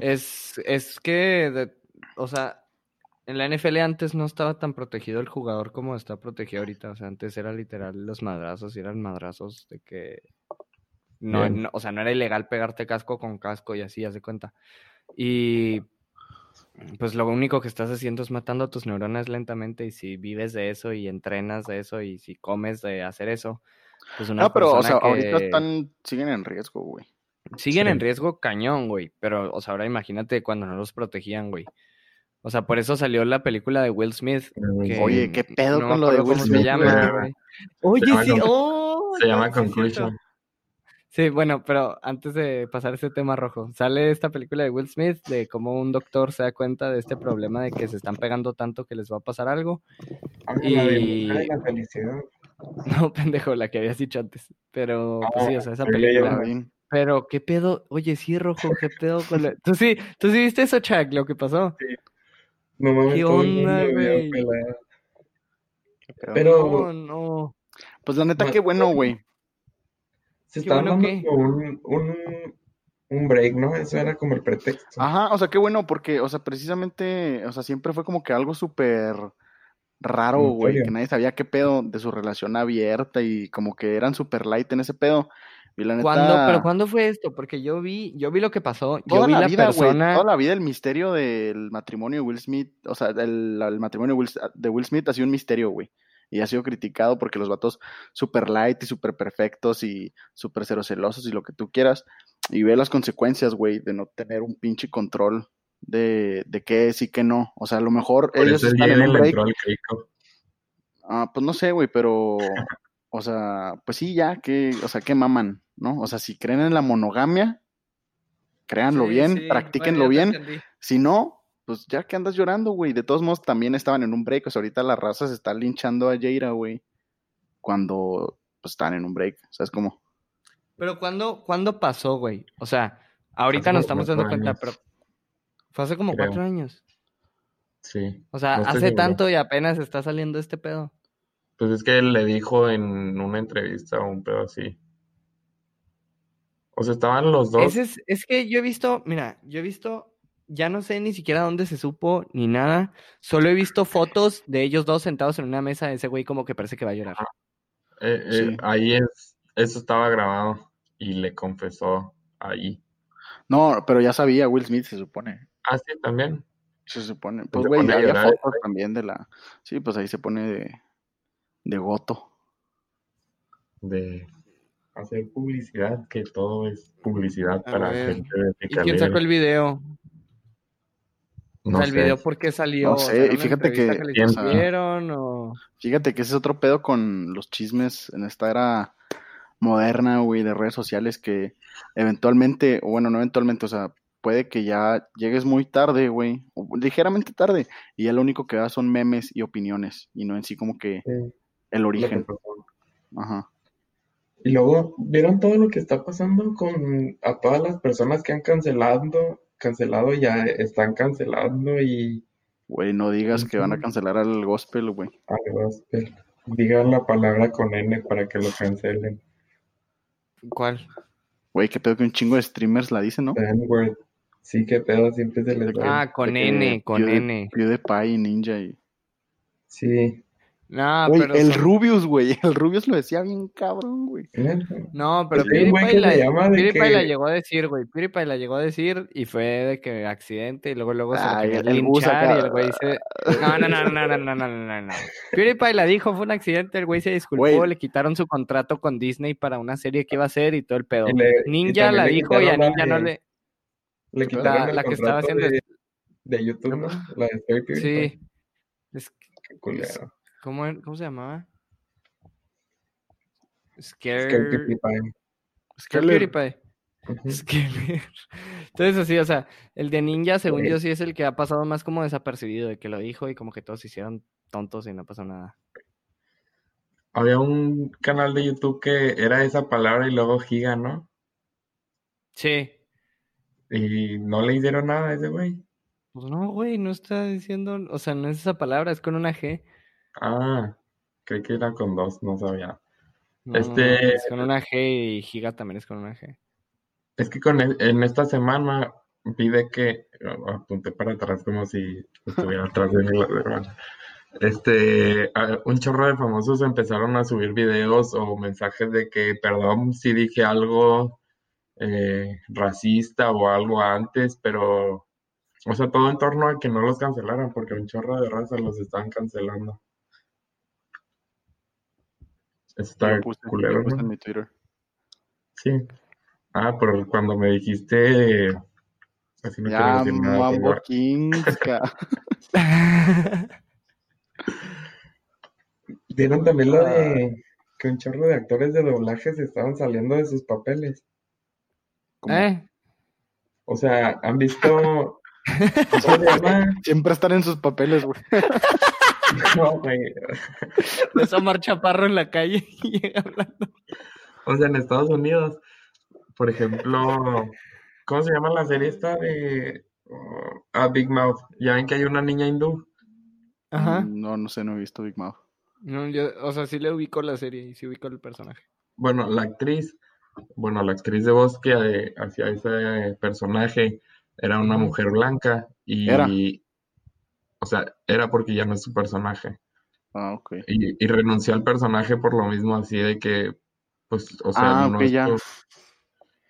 [SPEAKER 1] es, es que, o sea, en la NFL antes no estaba tan protegido el jugador como está protegido ahorita. O sea, antes era literal los madrazos y eran madrazos de que no, o sea, no era ilegal pegarte casco con casco y así, haz de cuenta. Y pues lo único que estás haciendo es matando a tus neuronas lentamente y si vives de eso y entrenas de eso y si comes de hacer eso, pues una
[SPEAKER 3] No, pero o sea, ahorita están siguen en riesgo, güey.
[SPEAKER 1] Siguen en riesgo cañón, güey, pero o sea, ahora imagínate cuando no los protegían, güey. O sea, por eso salió la película de Will Smith.
[SPEAKER 3] Oye, qué pedo con lo de Will Smith. Se llama,
[SPEAKER 1] Oye, sí, oh,
[SPEAKER 2] se llama Conclusion.
[SPEAKER 1] Sí, bueno, pero antes de pasar ese tema rojo, sale esta película de Will Smith de cómo un doctor se da cuenta de este problema de que se están pegando tanto que les va a pasar algo.
[SPEAKER 2] Ah, y... La felicidad.
[SPEAKER 1] No, pendejo, la que habías dicho antes. Pero, pues sí, o sea, esa película. Pero, ¿qué pedo? Oye, sí, rojo, ¿qué pedo con la... ¿Tú sí, tú sí viste eso, Chuck, lo que pasó? Sí.
[SPEAKER 2] No mames,
[SPEAKER 1] ¿Qué onda, güey?
[SPEAKER 2] Pero,
[SPEAKER 1] no, no.
[SPEAKER 3] Pues la neta, qué bueno, güey.
[SPEAKER 2] Se está dando un, un, un, break, ¿no? Eso era como el pretexto.
[SPEAKER 3] Ajá, o sea, qué bueno, porque, o sea, precisamente, o sea, siempre fue como que algo súper raro, güey, que nadie sabía qué pedo de su relación abierta y como que eran súper light en ese pedo. Y la neta...
[SPEAKER 1] ¿Pero cuándo fue esto? Porque yo vi, yo vi lo que pasó. yo vi la,
[SPEAKER 3] vida,
[SPEAKER 1] persona.
[SPEAKER 3] toda la vida el misterio del matrimonio de Will Smith, o sea, el, el matrimonio de Will Smith ha sido un misterio, güey y ha sido criticado porque los vatos super light y super perfectos y super cero celosos y lo que tú quieras. Y ve las consecuencias, güey, de no tener un pinche control de, de qué es y qué no. O sea, a lo mejor ellos están en un break. Ah, pues no sé, güey, pero, o sea, pues sí, ya, que, o sea, que maman, ¿no? O sea, si creen en la monogamia, créanlo bien, practíquenlo bien. Si no, pues ya que andas llorando, güey. De todos modos, también estaban en un break. O sea, ahorita la raza se está linchando a Jaira, güey. Cuando pues, están en un break. ¿Sabes cómo?
[SPEAKER 1] Pero ¿cuándo, ¿cuándo pasó, güey? O sea, ahorita nos estamos dando cuenta, pero fue hace como cuatro años.
[SPEAKER 2] Sí.
[SPEAKER 1] O sea, hace tanto y apenas está saliendo este pedo.
[SPEAKER 2] Pues es que él le dijo en una entrevista un pedo así. O sea, estaban los dos.
[SPEAKER 1] es, es que yo he visto, mira, yo he visto ya no sé ni siquiera dónde se supo ni nada. Solo he visto fotos de ellos dos sentados en una mesa. Ese güey como que parece que va a llorar.
[SPEAKER 2] Eh, eh, ahí es, eso estaba grabado y le confesó ahí.
[SPEAKER 3] No, pero ya sabía Will Smith, se supone.
[SPEAKER 2] Ah, sí, también.
[SPEAKER 3] Se supone. Pues, güey, había fotos también de la. Sí, pues ahí se pone de. de goto.
[SPEAKER 2] De hacer publicidad, que todo es publicidad para gente
[SPEAKER 1] de ¿Y quién sacó el video? o sea, el video por qué salió.
[SPEAKER 3] No sé, y fíjate que,
[SPEAKER 1] o...
[SPEAKER 3] fíjate que ese es otro pedo con los chismes en esta era moderna, güey, de redes sociales que eventualmente, o bueno, no eventualmente, o sea, puede que ya llegues muy tarde, güey, ligeramente tarde, y ya lo único que da son memes y opiniones, y no en sí como que el origen. Ajá.
[SPEAKER 2] Y luego, ¿vieron todo lo que está pasando con a todas las personas que han cancelado cancelado, ya están cancelando y...
[SPEAKER 3] Güey, no digas que van a cancelar al gospel, güey.
[SPEAKER 2] Al gospel. Digan la palabra con N para que lo cancelen.
[SPEAKER 1] ¿Cuál?
[SPEAKER 3] Güey, qué pedo que un chingo de streamers la dicen, ¿no?
[SPEAKER 2] Sí, qué pedo, siempre se les
[SPEAKER 1] Ah, con N, con N.
[SPEAKER 3] PewDiePie y Ninja y...
[SPEAKER 2] Sí.
[SPEAKER 1] No,
[SPEAKER 3] pero el Rubius, güey. El Rubius lo decía bien cabrón, güey.
[SPEAKER 1] No, pero PewDiePie, la, la, llegó a decir, güey. PewDiePie la llegó a decir y fue de que accidente y luego luego se Ay, el linchar y el güey dice... No, no, no, no, no, no, no, no, no. PewDiePie la dijo, fue un accidente, el güey se disculpó, le quitaron su contrato con Disney para una serie que iba a hacer y todo el pedo. Ninja la dijo y a Ninja no le...
[SPEAKER 2] Le quitaron la, que estaba haciendo... De, YouTube, ¿no? La de
[SPEAKER 1] Sí. Es...
[SPEAKER 2] Qué culero.
[SPEAKER 1] ¿Cómo, ¿Cómo se llamaba? Scare... Scare PewDiePie. Scare PewDiePie. Entonces, así, o sea, el de Ninja, según yo, sí es el que ha pasado más como desapercibido, de que lo dijo y como que todos se hicieron tontos y no pasó nada.
[SPEAKER 2] Había un canal de YouTube que era esa palabra y luego Giga, ¿no?
[SPEAKER 1] Sí.
[SPEAKER 2] ¿Y no le hicieron nada a ese güey?
[SPEAKER 1] Pues no, güey, no está diciendo, o sea, no es esa palabra, es con una G.
[SPEAKER 2] Ah, creí que era con dos, no sabía.
[SPEAKER 1] No,
[SPEAKER 2] Este-
[SPEAKER 1] es con una G y Giga también es con una G.
[SPEAKER 2] Es que con e- en esta semana pide que apunté para atrás como si estuviera atrás de mí la hermana. Este, un chorro de famosos empezaron a subir videos o mensajes de que perdón si dije algo eh, racista o algo antes, pero, o sea, todo en torno a que no los cancelaran porque un chorro de raza los están cancelando. Está
[SPEAKER 3] Lo puse,
[SPEAKER 2] culero,
[SPEAKER 3] lo puse
[SPEAKER 2] ¿no?
[SPEAKER 3] en mi Twitter.
[SPEAKER 2] Sí. Ah, pero cuando me dijiste, así no quiero
[SPEAKER 3] Ya,
[SPEAKER 2] decir nada, Vieron también lo de que un chorro de actores de doblaje se estaban saliendo de sus papeles.
[SPEAKER 3] como-
[SPEAKER 1] ¿Eh?
[SPEAKER 2] O sea, ¿han visto? ¿Cómo se llama?
[SPEAKER 3] Siempre están en sus papeles, güey.
[SPEAKER 2] No, güey.
[SPEAKER 1] Ves a Omar Chaparro en la calle y llega hablando.
[SPEAKER 2] O sea, en Estados Unidos, por ejemplo, ¿cómo se llama la serie esta de oh, ah, Big Mouth? Ya ven que hay una niña hindú.
[SPEAKER 1] Ajá.
[SPEAKER 3] No, no sé, no he visto Big Mouth.
[SPEAKER 1] No, yo, o sea, sí le ubico la serie y sí ubico el personaje.
[SPEAKER 2] Bueno, la actriz, bueno, la actriz de voz que eh, hacía ese personaje era una mujer blanca y,
[SPEAKER 3] Era.
[SPEAKER 2] O sea, era porque ya no es su personaje.
[SPEAKER 3] Ah, ok.
[SPEAKER 2] Y, y renunció al personaje por lo mismo, así de que, pues, o sea,
[SPEAKER 3] Ah,
[SPEAKER 2] no
[SPEAKER 3] ok,
[SPEAKER 2] es
[SPEAKER 3] ya.
[SPEAKER 2] por-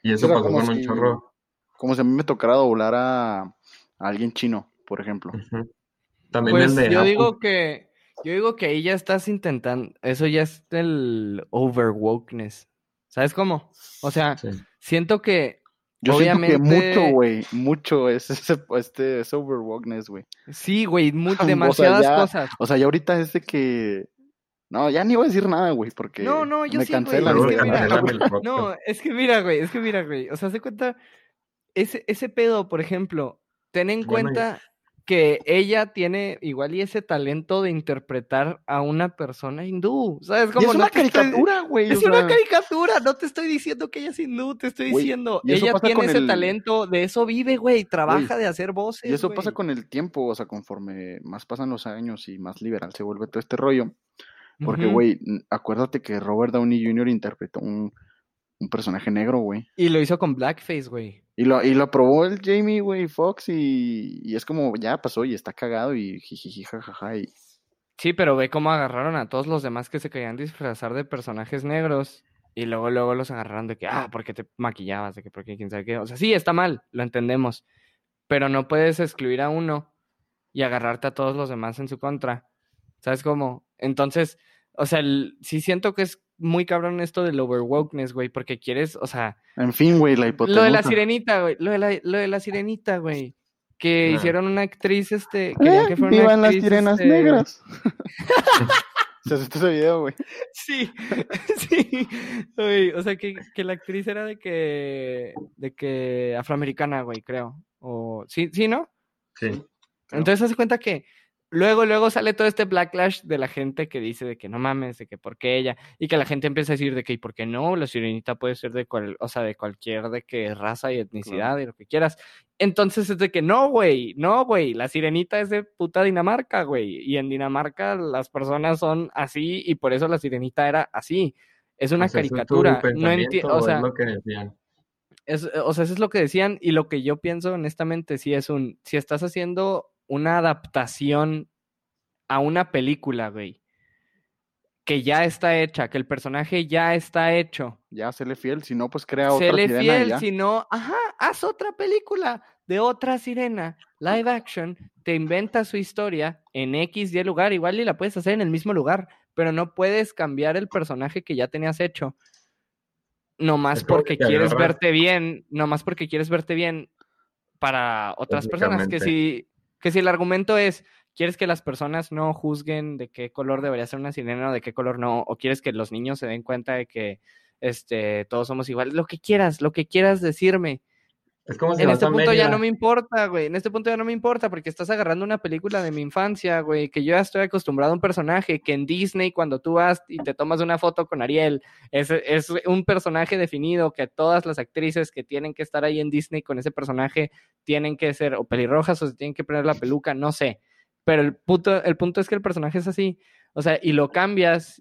[SPEAKER 2] Y eso
[SPEAKER 3] Era
[SPEAKER 2] pasó con un chorro.
[SPEAKER 3] Como si a mí me tocara doblar a, a alguien chino, por ejemplo.
[SPEAKER 2] También
[SPEAKER 1] Pues
[SPEAKER 2] el de
[SPEAKER 1] yo digo que, yo digo que ahí ya estás intentando, eso ya es el overwokeness. ¿Sabes cómo? O sea,
[SPEAKER 2] Sí.
[SPEAKER 1] siento que
[SPEAKER 3] Yo siento que
[SPEAKER 1] Obviamente-
[SPEAKER 3] mucho, güey, mucho es ese, este, ese overwokeness, güey.
[SPEAKER 1] sí, güey, mu-
[SPEAKER 3] O sea,
[SPEAKER 1] demasiadas
[SPEAKER 3] ya-
[SPEAKER 1] cosas.
[SPEAKER 3] O sea, ya ahorita es de que... No, ya ni voy a decir nada, güey, porque
[SPEAKER 1] No, no, yo
[SPEAKER 3] me
[SPEAKER 1] sí, güey,
[SPEAKER 3] cancelan.
[SPEAKER 1] Es que
[SPEAKER 3] güey.
[SPEAKER 1] mira,
[SPEAKER 2] podcast.
[SPEAKER 1] No, es que mira, güey, es que mira, güey. O sea, se cuenta, ese, ese pedo, por ejemplo, ten en cuenta que ella tiene igual y ese talento de interpretar a una persona hindú. ¿Sabes? Como
[SPEAKER 3] es una
[SPEAKER 1] no
[SPEAKER 3] caricatura, güey.
[SPEAKER 1] Es
[SPEAKER 3] o
[SPEAKER 1] una caricatura, no te estoy diciendo que ella es hindú, te estoy diciendo, ella tiene ese
[SPEAKER 3] el-
[SPEAKER 1] talento, de eso vive, güey, trabaja de hacer voces.
[SPEAKER 3] Y eso pasa con el tiempo, o sea, conforme más pasan los años y más liberal se vuelve todo este rollo. Porque, güey, acuérdate que Robert Downey Jr. interpretó un, un personaje negro, güey.
[SPEAKER 1] Y lo hizo con blackface, güey.
[SPEAKER 3] Y lo, y lo aprobó el Jamie, güey, Fox, y, y es como, ya pasó y está cagado y jijiji, jajaja. Y,
[SPEAKER 1] Sí, pero ve cómo agarraron a todos los demás que se querían disfrazar de personajes negros y luego luego los agarraron de que, ah, porque te maquillabas, de que porque quién sabe qué. O sea, sí, está mal, lo entendemos, pero no puedes excluir a uno y agarrarte a todos los demás en su contra. ¿Sabes cómo? Entonces, o sea, el- sí siento que es muy cabrón esto del overwokeness, güey, porque quieres, o sea,
[SPEAKER 3] en fin, güey, la
[SPEAKER 1] lo de la
[SPEAKER 3] hipotenusa.
[SPEAKER 1] sirenita, güey, lo de la, lo de la sirenita, güey, que
[SPEAKER 2] Ah.
[SPEAKER 1] hicieron una actriz, este, querían
[SPEAKER 3] Eh,
[SPEAKER 1] que fuera una
[SPEAKER 3] ¡Vivan las
[SPEAKER 1] actriz,
[SPEAKER 3] sirenas
[SPEAKER 1] este,
[SPEAKER 3] negras! ¿Se asustó ese video, güey?
[SPEAKER 1] Sí, sí. Güey, o sea, que, que la actriz era de que, de que afroamericana, güey, creo. O, sí, sí, ¿no?
[SPEAKER 2] Sí.
[SPEAKER 1] Entonces, hace cuenta que luego, luego sale todo este backlash de la gente que dice de que no mames, de que por qué ella, y que la gente empieza a decir de que, ¿y por qué no? La sirenita puede ser de cual, o sea, de cualquier, de que raza y etnicidad y lo que quieras. Entonces es de que no, güey, no, güey, la sirenita es de puta Dinamarca, güey, y en Dinamarca las personas son así y por eso la sirenita era así. Es una
[SPEAKER 2] O sea, ese es
[SPEAKER 1] caricatura. No entiendo, o sea,
[SPEAKER 2] es lo que decían.
[SPEAKER 1] es, o sea, eso es lo que decían y lo que yo pienso honestamente, sí es un, si estás haciendo una adaptación a una película, güey, que ya está hecha, que el personaje ya está hecho,
[SPEAKER 3] Ya, séle fiel, si no, pues crea otra
[SPEAKER 1] séle
[SPEAKER 3] sirena
[SPEAKER 1] fiel, si no, ajá, haz otra película de otra sirena, live action, te inventas su historia en X, Y lugar, igual y la puedes hacer en el mismo lugar, pero no puedes cambiar el personaje que ya tenías hecho. Nomás porque quieres
[SPEAKER 2] agarras-
[SPEAKER 1] verte bien, nomás porque quieres verte bien para otras personas. Que si, que si el argumento es, quieres que las personas no juzguen de qué color debería ser una sirena o de qué color no, o quieres que los niños se den cuenta de que este, todos somos iguales, lo que quieras, lo que quieras decirme.
[SPEAKER 2] Es como si
[SPEAKER 1] en este punto ya no me importa, güey. En este punto ya no me importa porque estás agarrando una película de mi infancia, güey, que yo ya estoy acostumbrado a un personaje que en Disney cuando tú vas y te tomas una foto con Ariel, es, es un personaje definido que todas las actrices que tienen que estar ahí en Disney con ese personaje tienen que ser o pelirrojas o se tienen que poner la peluca, no sé. Pero el punto, el punto es que el personaje es así. O sea, y lo cambias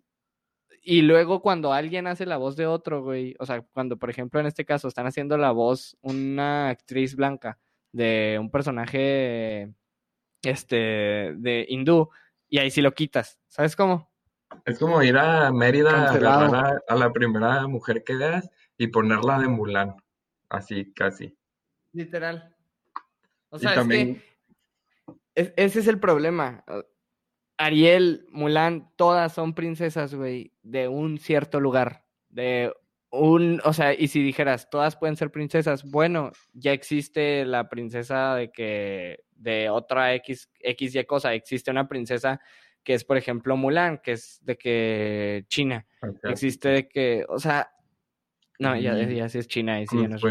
[SPEAKER 1] y luego cuando alguien hace la voz de otro, güey, o sea, cuando por ejemplo en este caso están haciendo la voz una actriz blanca de un personaje este de hindú y ahí sí lo quitas, ¿sabes cómo?
[SPEAKER 2] Es como ir a Mérida a a, a la primera mujer que veas y ponerla de Mulan. Así, casi.
[SPEAKER 1] Literal. O
[SPEAKER 2] Y
[SPEAKER 1] sea,
[SPEAKER 2] también,
[SPEAKER 1] es que es- ese es el problema. Ariel, Mulan, todas son princesas, güey, de un cierto lugar, de un, o sea, y si dijeras, todas pueden ser princesas, bueno, ya existe la princesa de que, de otra X, XY cosa, existe una princesa que es, por ejemplo, Mulan, que es de que China, existe de que, o sea, no, ya,
[SPEAKER 2] Y-
[SPEAKER 1] ya sí es China y sí, ya no es.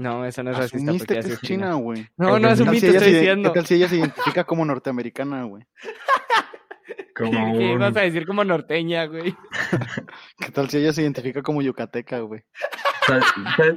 [SPEAKER 1] No, eso no es racista
[SPEAKER 3] Asumiste que es China, güey.
[SPEAKER 1] No, no
[SPEAKER 2] ¿Qué
[SPEAKER 1] asumí,
[SPEAKER 3] ¿Qué tal, si
[SPEAKER 1] te
[SPEAKER 3] ella
[SPEAKER 1] estoy
[SPEAKER 3] se,
[SPEAKER 1] diciendo.
[SPEAKER 3] ¿Qué tal si ella se identifica como norteamericana, güey?
[SPEAKER 2] Como
[SPEAKER 1] ¿Qué
[SPEAKER 2] un-
[SPEAKER 1] ibas a decir como norteña, güey?
[SPEAKER 3] ¿Qué tal si ella se identifica como yucateca, güey?
[SPEAKER 2] ¿Sabes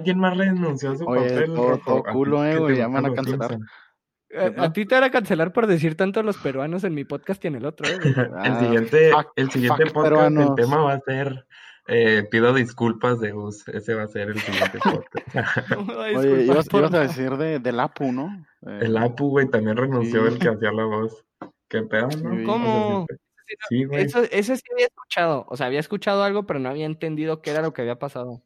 [SPEAKER 2] quién más renunció a su
[SPEAKER 3] Oye,
[SPEAKER 2] papel?
[SPEAKER 3] todo- todo
[SPEAKER 2] A ti
[SPEAKER 3] culo, eh, güey, ya me van a cancelar.
[SPEAKER 2] Simpson.
[SPEAKER 1] A, a ti te van a cancelar por decir tanto los peruanos en mi podcast y en el otro, eh, güey.
[SPEAKER 2] El
[SPEAKER 3] Ah,
[SPEAKER 2] siguiente,
[SPEAKER 3] fuck-
[SPEAKER 2] el siguiente
[SPEAKER 3] fuck
[SPEAKER 2] podcast,
[SPEAKER 3] peruanos.
[SPEAKER 2] el tema va a ser eh, pido disculpas de Gus. Ese va a ser el siguiente podcast.
[SPEAKER 3] Oye, ibas,
[SPEAKER 1] por-
[SPEAKER 3] ibas a decir de, del Apu, ¿no? Eh,
[SPEAKER 2] El Apu, güey, también renunció
[SPEAKER 3] Sí.
[SPEAKER 2] el que hacía la voz. ¿Qué pedo, no?
[SPEAKER 1] ¿Cómo?
[SPEAKER 2] Sí, güey.
[SPEAKER 1] Eso, eso sí había escuchado. O sea, había escuchado algo, pero no había entendido qué era lo que había pasado.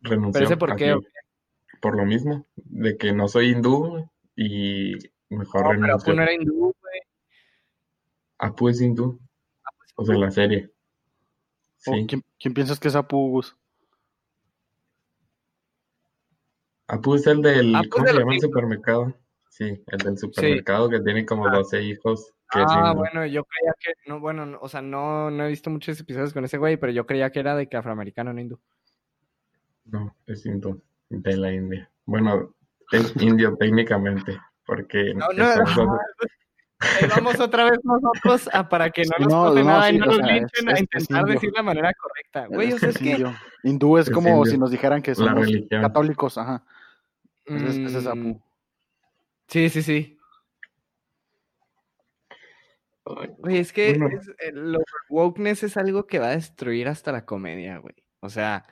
[SPEAKER 2] renunció.
[SPEAKER 1] Pero ese por qué,
[SPEAKER 2] así,
[SPEAKER 1] ¿o
[SPEAKER 2] Por lo mismo, de que no soy hindú y mejor
[SPEAKER 1] No, pero
[SPEAKER 2] renunció.
[SPEAKER 1] Apu no era hindú, güey.
[SPEAKER 2] Apu es hindú. O sea, la serie.
[SPEAKER 3] ¿O
[SPEAKER 2] Sí.
[SPEAKER 3] ¿quién, quién piensas que es Apu, Gus?
[SPEAKER 2] Apu es el del,
[SPEAKER 1] Apu
[SPEAKER 2] ¿cómo
[SPEAKER 1] de
[SPEAKER 2] se llama el
[SPEAKER 1] hijos.
[SPEAKER 2] supermercado? Sí, el del supermercado que tiene como 12 hijos. Que es
[SPEAKER 1] Ah, bueno, yo creía que, no, bueno, no, o sea, no, no he visto muchos episodios con ese güey, pero yo creía que era de que afroamericano, no hindú.
[SPEAKER 2] No, es hindú, de la India. Bueno, es indio técnicamente, porque
[SPEAKER 1] No, no, no, Ahí vamos otra vez nosotros a para que no nos
[SPEAKER 3] no,
[SPEAKER 1] pase
[SPEAKER 3] no,
[SPEAKER 1] nada y no nos
[SPEAKER 3] sea,
[SPEAKER 1] linchen
[SPEAKER 3] es-
[SPEAKER 1] a
[SPEAKER 3] es- es
[SPEAKER 1] intentar decir la manera correcta. Güey, o sea, es que...
[SPEAKER 3] Hindú es
[SPEAKER 2] Es
[SPEAKER 3] como
[SPEAKER 2] indio.
[SPEAKER 3] si nos dijeran que somos católicos, ajá. Ese es, es
[SPEAKER 1] mm. Sí, sí, sí. Güey, es que
[SPEAKER 2] Bueno.
[SPEAKER 1] es- el lo- wokeness es algo que va a destruir hasta la comedia, güey. O sea,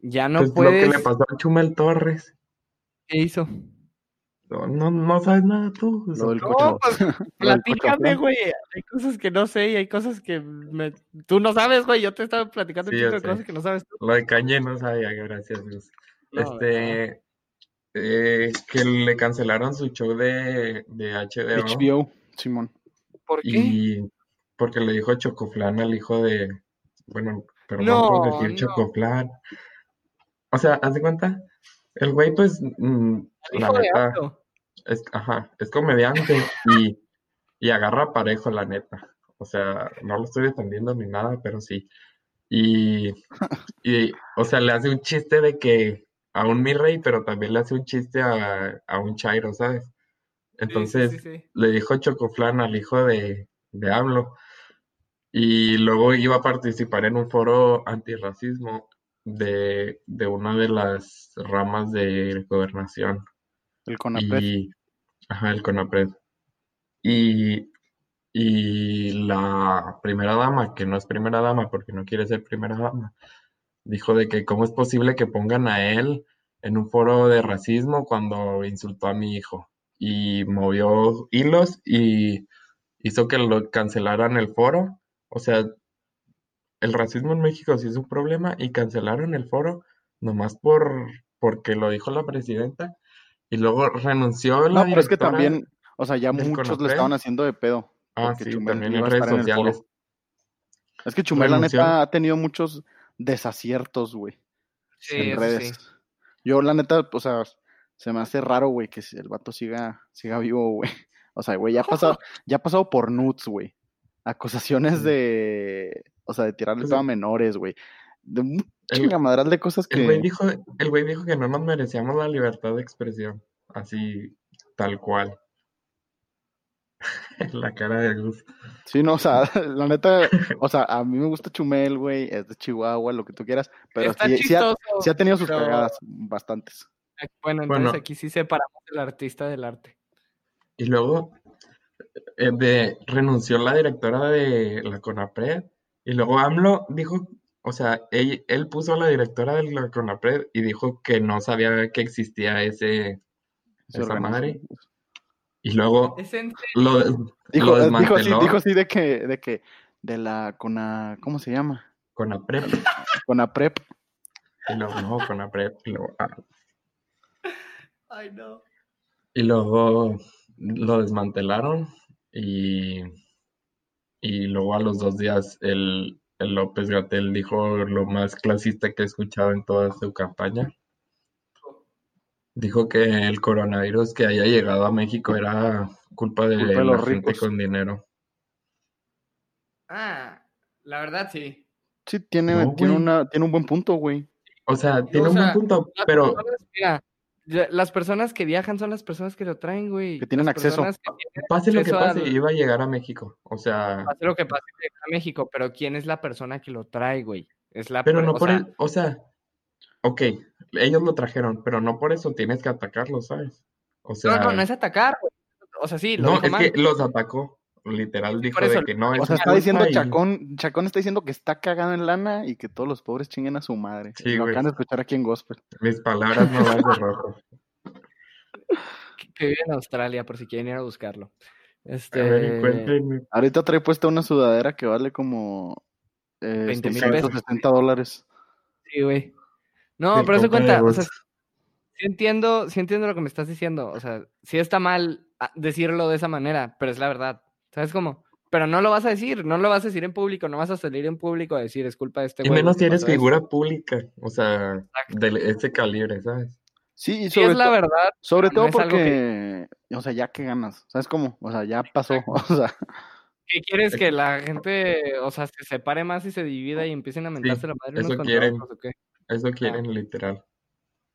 [SPEAKER 1] ya no
[SPEAKER 2] Pues lo que
[SPEAKER 1] puedes...
[SPEAKER 2] le pasó a Chumel Torres.
[SPEAKER 1] ¿Qué hizo?
[SPEAKER 2] No, no, no sabes nada tú.
[SPEAKER 1] No, pues, Platícame, güey. Hay cosas que no sé y hay cosas que me- tú no sabes, güey. Yo te estaba platicando
[SPEAKER 2] Sí,
[SPEAKER 1] un de
[SPEAKER 2] sé.
[SPEAKER 1] cosas que no sabes tú.
[SPEAKER 2] Lo de Kanye no sabía, gracias Dios.
[SPEAKER 1] No,
[SPEAKER 2] Este, eh, que le cancelaron su show de, de HBO,
[SPEAKER 3] HBO, Simón.
[SPEAKER 1] ¿Por qué?
[SPEAKER 2] y porque le dijo Chocoflan al hijo de, bueno, perdón
[SPEAKER 1] No,
[SPEAKER 2] por decir
[SPEAKER 1] no.
[SPEAKER 2] Chocoflan. O sea, haz de cuenta, el güey pues, mm, la neta. Es, ajá, es comediante y, y agarra parejo, la neta. O sea, no lo estoy defendiendo ni nada, pero sí. Y, y, o sea, le hace un chiste de que a un mi rey, pero también le hace un chiste a, a un chairo, ¿sabes?
[SPEAKER 1] Sí,
[SPEAKER 2] Entonces,
[SPEAKER 1] sí, sí.
[SPEAKER 2] le dijo Chocoflan al hijo de, de AMLO. Y luego iba a participar en un foro antirracismo de, de una de las ramas de gobernación.
[SPEAKER 3] El CONAPRED.
[SPEAKER 2] Y, ajá, el CONAPRED. Y, y la primera dama, que no es primera dama porque no quiere ser primera dama, dijo de que cómo es posible que pongan a él en un foro de racismo cuando insultó a mi hijo. Y movió hilos y hizo que lo cancelaran el foro. O sea, el racismo en México sí es un problema y cancelaron el foro nomás por porque lo dijo la presidenta y luego renunció la
[SPEAKER 3] No, pero es que también, o sea, ya muchos le estaban haciendo de pedo.
[SPEAKER 2] Ah, sí,
[SPEAKER 3] Chumel
[SPEAKER 2] también en redes
[SPEAKER 3] en
[SPEAKER 2] sociales.
[SPEAKER 3] Es que Chumel, la neta, ha tenido muchos desaciertos, güey,
[SPEAKER 1] Sí,
[SPEAKER 3] en redes.
[SPEAKER 1] sí.
[SPEAKER 3] Yo, la neta, o sea, se me hace raro, güey, que el vato siga, siga vivo, güey. O sea, güey, ya ha pasado, ya ha pasado por nudes, güey. Acusaciones
[SPEAKER 2] Sí.
[SPEAKER 3] de, o sea, de tirarle
[SPEAKER 2] Pues,
[SPEAKER 3] pedo a menores, güey. De un
[SPEAKER 2] El-
[SPEAKER 3] chingamadral de cosas
[SPEAKER 2] El güey
[SPEAKER 3] que...
[SPEAKER 2] dijo, el güey dijo que no nos merecíamos la libertad de expresión. Así, tal cual. La cara de Gus.
[SPEAKER 3] Sí, no, o sea, la neta, o sea, a mí me gusta Chumel, güey, es de Chihuahua, lo que tú quieras, pero
[SPEAKER 1] Está
[SPEAKER 3] sí, sí ha, sí ha tenido sus
[SPEAKER 1] pero-
[SPEAKER 3] cagadas, bastantes.
[SPEAKER 1] Bueno, entonces
[SPEAKER 2] Bueno.
[SPEAKER 1] aquí sí separamos el artista del arte.
[SPEAKER 2] Y luego eh, de, renunció la directora de la CONAPRED. Y luego AMLO dijo, o sea, él, él puso a la directora de la CONAPRED y dijo que no sabía que existía ese,
[SPEAKER 3] Su
[SPEAKER 2] esa madre. Y luego lo,
[SPEAKER 3] Dijo,
[SPEAKER 2] lo
[SPEAKER 3] eh, dijo así,
[SPEAKER 2] desmanteló
[SPEAKER 3] dijo así de que, de que, de la, Cona, ¿cómo se llama?
[SPEAKER 2] CONAPRED.
[SPEAKER 3] Conaprep.
[SPEAKER 2] Y luego, no, CONAPRED. Y luego, ah,
[SPEAKER 1] Ay, no.
[SPEAKER 2] Y luego lo desmantelaron y, y luego a los dos días el López Gatell dijo lo más clasista que he escuchado en toda su campaña. Dijo que el coronavirus que haya llegado a México era culpa de
[SPEAKER 3] Culpa de
[SPEAKER 2] la
[SPEAKER 3] los
[SPEAKER 2] gente
[SPEAKER 3] ricos.
[SPEAKER 2] con dinero.
[SPEAKER 1] Ah, la verdad sí.
[SPEAKER 3] Sí, tiene,
[SPEAKER 2] No,
[SPEAKER 3] tiene, una, tiene un buen punto, güey.
[SPEAKER 2] O sea, tiene un
[SPEAKER 1] sea,
[SPEAKER 2] buen punto, pero
[SPEAKER 1] mira, las personas que viajan son las personas que lo traen, güey.
[SPEAKER 3] Que tienen
[SPEAKER 1] Las
[SPEAKER 3] acceso.
[SPEAKER 1] personas que tienen
[SPEAKER 2] pase lo que pase,
[SPEAKER 1] al-
[SPEAKER 2] iba a llegar a México. O sea,
[SPEAKER 1] Pase lo que pase, llega a México, pero ¿quién es la persona que lo trae, güey? Es la
[SPEAKER 2] pero
[SPEAKER 1] per-
[SPEAKER 2] no
[SPEAKER 1] o
[SPEAKER 2] por
[SPEAKER 1] sea,
[SPEAKER 2] el, o sea, ok, ellos lo trajeron, pero no por eso tienes que atacarlo, ¿sabes? O sea,
[SPEAKER 1] No, no, no es atacar, güey. O sea, sí, lo
[SPEAKER 2] No,
[SPEAKER 1] dijo
[SPEAKER 2] es
[SPEAKER 1] mal.
[SPEAKER 2] que los atacó. Literal dijo
[SPEAKER 1] eso,
[SPEAKER 2] de que no, es
[SPEAKER 3] O sea, está diciendo
[SPEAKER 2] y-
[SPEAKER 3] Chacón, Chacón está diciendo que está cagado en lana y que todos los pobres chinguen a su madre.
[SPEAKER 2] Sí,
[SPEAKER 3] lo acaban de escuchar aquí en Gospel.
[SPEAKER 2] Mis palabras no van de rojo.
[SPEAKER 1] que- que vive en Australia, por si quieren ir a buscarlo.
[SPEAKER 2] A ver,
[SPEAKER 1] Este.
[SPEAKER 3] Ahorita trae puesta una sudadera que vale como eh,
[SPEAKER 1] 20 mil
[SPEAKER 3] 670 dólares.
[SPEAKER 1] sí, güey. No, pero eso cuenta, o
[SPEAKER 2] Gus.
[SPEAKER 1] sea, sí entiendo, sí entiendo lo que me estás diciendo. O sea, sí está mal ah, decirlo de esa manera, pero es la verdad. ¿Sabes cómo? Pero no lo vas a decir, no lo vas a decir en público, no vas a salir en público a decir es culpa de este
[SPEAKER 2] Y
[SPEAKER 1] güey.
[SPEAKER 2] menos si eres
[SPEAKER 1] pasó esto".
[SPEAKER 2] figura pública, o sea,
[SPEAKER 1] Exacto.
[SPEAKER 2] de ese calibre, ¿sabes?
[SPEAKER 3] Sí, y
[SPEAKER 1] Sí,
[SPEAKER 3] sobre,
[SPEAKER 1] es la
[SPEAKER 3] to-
[SPEAKER 1] verdad.
[SPEAKER 3] sobre todo porque, o sea, ya que ganas, ¿sabes cómo? O sea, ya pasó, o sea,
[SPEAKER 1] ¿Qué quieres que la gente, o sea, se separe más y se divida y empiecen a mentarse la madre unos
[SPEAKER 2] eso
[SPEAKER 1] contra
[SPEAKER 2] quieren.
[SPEAKER 1] otros, o qué?
[SPEAKER 2] Eso quieren literal.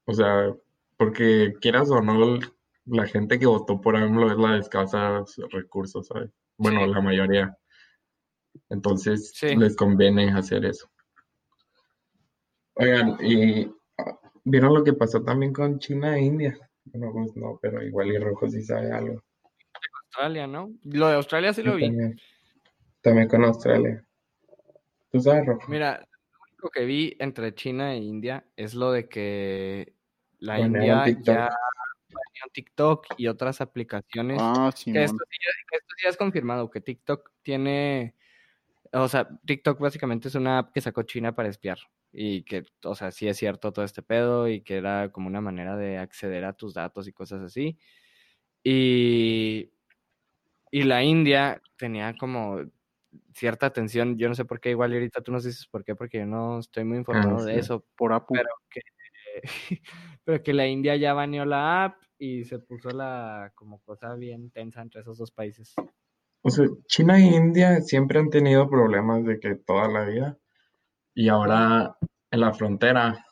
[SPEAKER 2] O sea, porque quieras o no, la gente que votó por AMLO es la de escasos recursos, ¿sabes? Bueno, la mayoría. Entonces,
[SPEAKER 1] Sí.
[SPEAKER 2] les conviene hacer eso. Oigan, y ¿vieron lo que pasó también con China e India? Bueno, pues no, pero igual y Rojo sí sabe algo.
[SPEAKER 1] Australia, ¿no? Lo de Australia sí lo vi.
[SPEAKER 2] También, también con Australia. ¿Tú sabes, Rojo?
[SPEAKER 1] Mira, lo único que vi entre China e India es lo de que la India ya TikTok y otras aplicaciones.
[SPEAKER 3] ah, sí,
[SPEAKER 1] que, esto sí ya, que esto sí ya es confirmado, que TikTok tiene, o sea, TikTok básicamente es una app que sacó China para espiar y que, o sea, sí es cierto todo este pedo y que era como una manera de acceder a tus datos y cosas así. Y, y la India tenía como cierta atención, yo no sé por qué, igual y ahorita tú nos dices por qué, porque yo no estoy muy informado de
[SPEAKER 2] sí.
[SPEAKER 1] eso,
[SPEAKER 3] por Apu.
[SPEAKER 1] pero que, pero que la India ya baneó la app y se puso la como cosa bien tensa entre esos dos países.
[SPEAKER 2] O sea, China e India siempre han tenido problemas de que toda la vida. Y ahora en la frontera,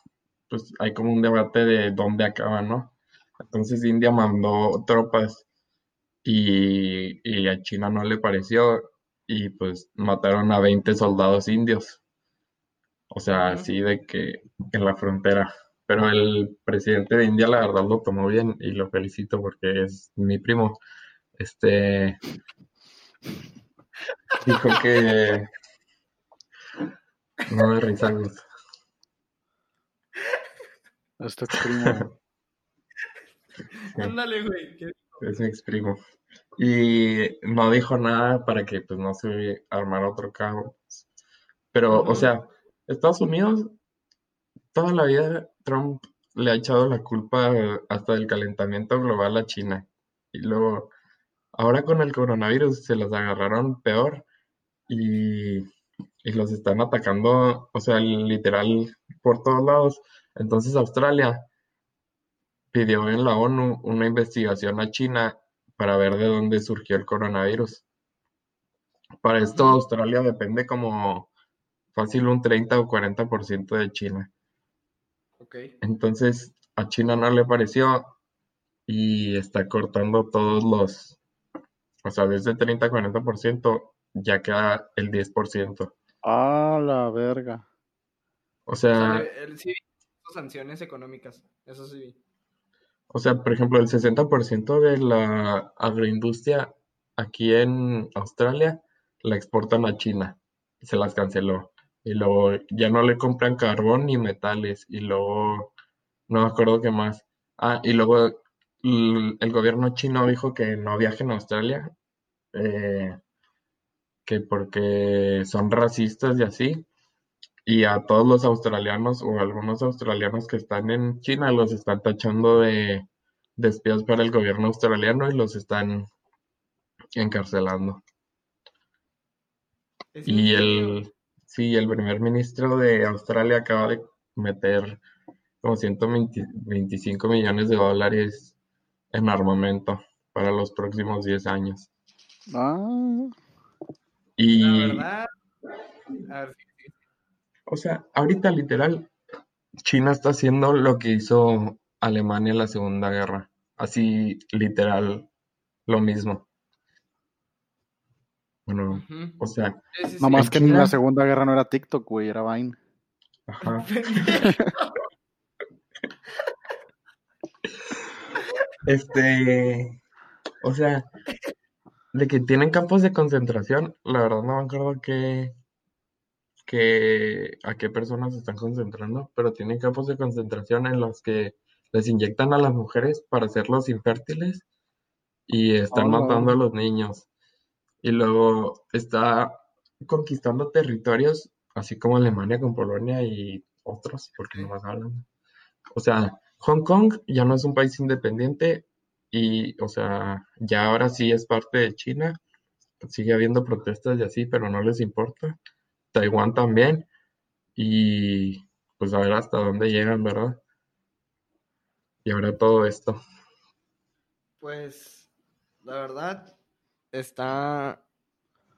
[SPEAKER 2] pues hay como un debate de dónde acaba, ¿no? Entonces India mandó tropas y, y a China no le pareció y pues mataron a 20 soldados indios. O sea, así de que en la frontera. Pero el presidente de India, la verdad, lo tomó bien y lo felicito porque es mi primo. Este dijo que no me risa, Gus.
[SPEAKER 3] Esto es primo.
[SPEAKER 1] Ándale, güey.
[SPEAKER 2] es mi ex primo. Y no dijo nada para que pues no se armara otro caos. Pero, o sea, Estados Unidos, toda la vida Trump le ha echado la culpa hasta del calentamiento global a China. Y luego, ahora con el coronavirus se los agarraron peor y, y los están atacando, o sea, literal por todos lados. Entonces Australia pidió en la ONU una investigación a China para ver de dónde surgió el coronavirus. Para esto. Australia depende como fácil un 30 o 40% de China.
[SPEAKER 1] Ok.
[SPEAKER 2] Entonces a China no le pareció y está cortando todos los, o sea, desde 30 a 40% ya queda el 10%.
[SPEAKER 3] Ah, la verga.
[SPEAKER 2] O
[SPEAKER 1] O sea, él sí sanciones económicas, eso sí
[SPEAKER 2] o sea, por ejemplo, el 60% de la agroindustria aquí en Australia la exportan a China y se las canceló. Y luego ya no le compran carbón ni metales y luego no me acuerdo qué más. Ah, y luego el gobierno chino dijo que no viajen a Australia, eh, que porque son racistas y así. Y a todos los australianos o algunos australianos que están en China los están tachando de, de espías para el gobierno australiano y los están encarcelando.
[SPEAKER 1] ¿Es en
[SPEAKER 2] Y el, sí, el primer ministro de Australia acaba de meter como 125 millones de dólares en armamento para los próximos 10 años.
[SPEAKER 3] Ah,
[SPEAKER 1] La
[SPEAKER 2] Y,
[SPEAKER 1] verdad, a ver,
[SPEAKER 2] o sea, ahorita literal, China está haciendo lo que hizo Alemania en la Segunda Guerra. Así, literal, lo mismo. Bueno, o sea,
[SPEAKER 1] Sí, sí, sí.
[SPEAKER 3] nomás
[SPEAKER 2] en
[SPEAKER 3] que en la Segunda Guerra no era TikTok, güey, era Vine.
[SPEAKER 2] ajá. Este, o sea, de que tienen campos de concentración, la verdad no me acuerdo qué, que, a qué personas se están concentrando, pero tienen campos de concentración en los que les inyectan a las mujeres para hacerlos infértiles y están matando a los niños. Y luego está conquistando territorios, así como Alemania con Polonia y otros, porque no más hablan. O sea, Hong Kong ya no es un país independiente y, o sea, ya ahora sí es parte de China. Sigue habiendo protestas y así, pero no les importa. Taiwán también. Y pues a ver hasta dónde llegan, ¿verdad? Y ahora todo esto.
[SPEAKER 1] Pues, la verdad, está,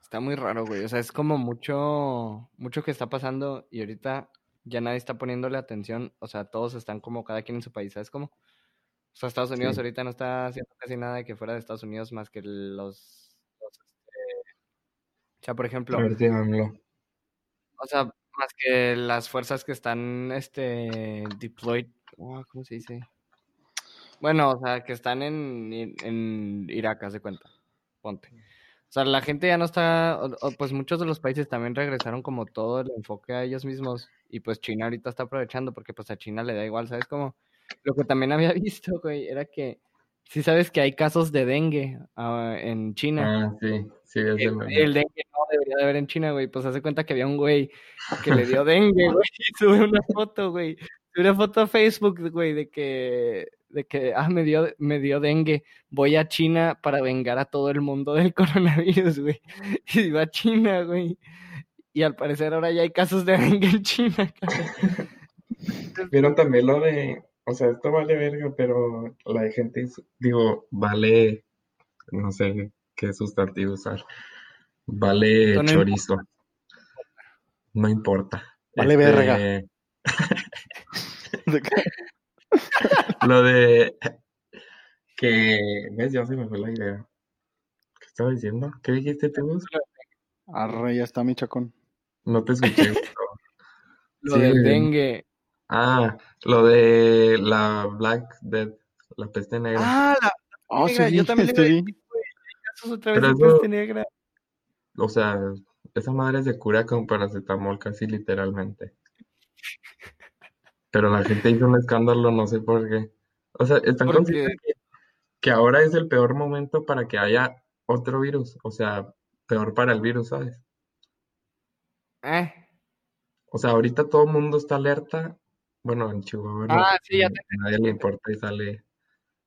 [SPEAKER 1] está muy raro, güey. O sea, es como mucho, mucho que está pasando y ahorita ya nadie está poniéndole atención. O sea, todos están como cada quien en su país, ¿sabes cómo? O sea, Estados Unidos
[SPEAKER 2] Sí.
[SPEAKER 1] ahorita no está haciendo casi nada de que fuera de Estados Unidos más que los, los, este, o sea, por ejemplo, o sea, más que las fuerzas que están, este, deployed, oh, ¿cómo se dice? Bueno, o sea, que están en, en, en Irak, haz de cuenta, ponte. O sea, la gente ya no está, o- o, pues muchos de los países también regresaron como todo el enfoque a ellos mismos y pues China ahorita está aprovechando porque pues a China le da igual, ¿sabes? Como lo que también había visto, güey, era que sí sabes que hay casos de dengue ah, en China.
[SPEAKER 2] Ah, sí, sí, es
[SPEAKER 1] El,
[SPEAKER 2] el
[SPEAKER 1] dengue no debería de haber en China, güey. Pues hace cuenta que había un güey que le dio dengue, güey. Y sube una foto, güey. Sube una foto a Facebook, güey, de que, de que, ah, me dio, me dio dengue. Voy a China para vengar a todo el mundo del coronavirus, güey. Y va a China, güey. Y al parecer ahora ya hay casos de dengue en China, cabrón.
[SPEAKER 2] Vieron también lo de, o sea, esto vale verga, pero la de gente, digo, vale, no sé qué sustantivo usar, vale
[SPEAKER 1] no
[SPEAKER 2] chorizo, no importa.
[SPEAKER 3] Vale
[SPEAKER 2] Este,
[SPEAKER 3] verga.
[SPEAKER 2] Lo de que, ves, ya se me fue la idea. ¿Qué estaba diciendo? ¿Qué dijiste tú? Gus?
[SPEAKER 3] Arre, ya está mi chacón.
[SPEAKER 2] No te escuché.
[SPEAKER 1] Lo
[SPEAKER 2] Sí,
[SPEAKER 1] del dengue.
[SPEAKER 2] Ah, lo de la Black Death, la peste negra.
[SPEAKER 1] Ah, la
[SPEAKER 3] Oh, sí,
[SPEAKER 1] negra. Yo
[SPEAKER 3] vi,
[SPEAKER 1] también
[SPEAKER 3] sí
[SPEAKER 1] le
[SPEAKER 3] vi.
[SPEAKER 1] güey, otra vez
[SPEAKER 2] Pero eso-
[SPEAKER 1] peste negra.
[SPEAKER 2] O sea, esa madre se cura con paracetamol casi literalmente. Pero la gente hizo un escándalo, no sé por qué. O sea, están conscientes que, que ahora es el peor momento para que haya otro virus. O sea, peor para el virus, ¿sabes?
[SPEAKER 1] Eh.
[SPEAKER 2] O sea, ahorita todo el mundo está alerta. Bueno, en Chihuahua no,
[SPEAKER 1] Ah, sí, ya
[SPEAKER 2] a nadie le importa y sale.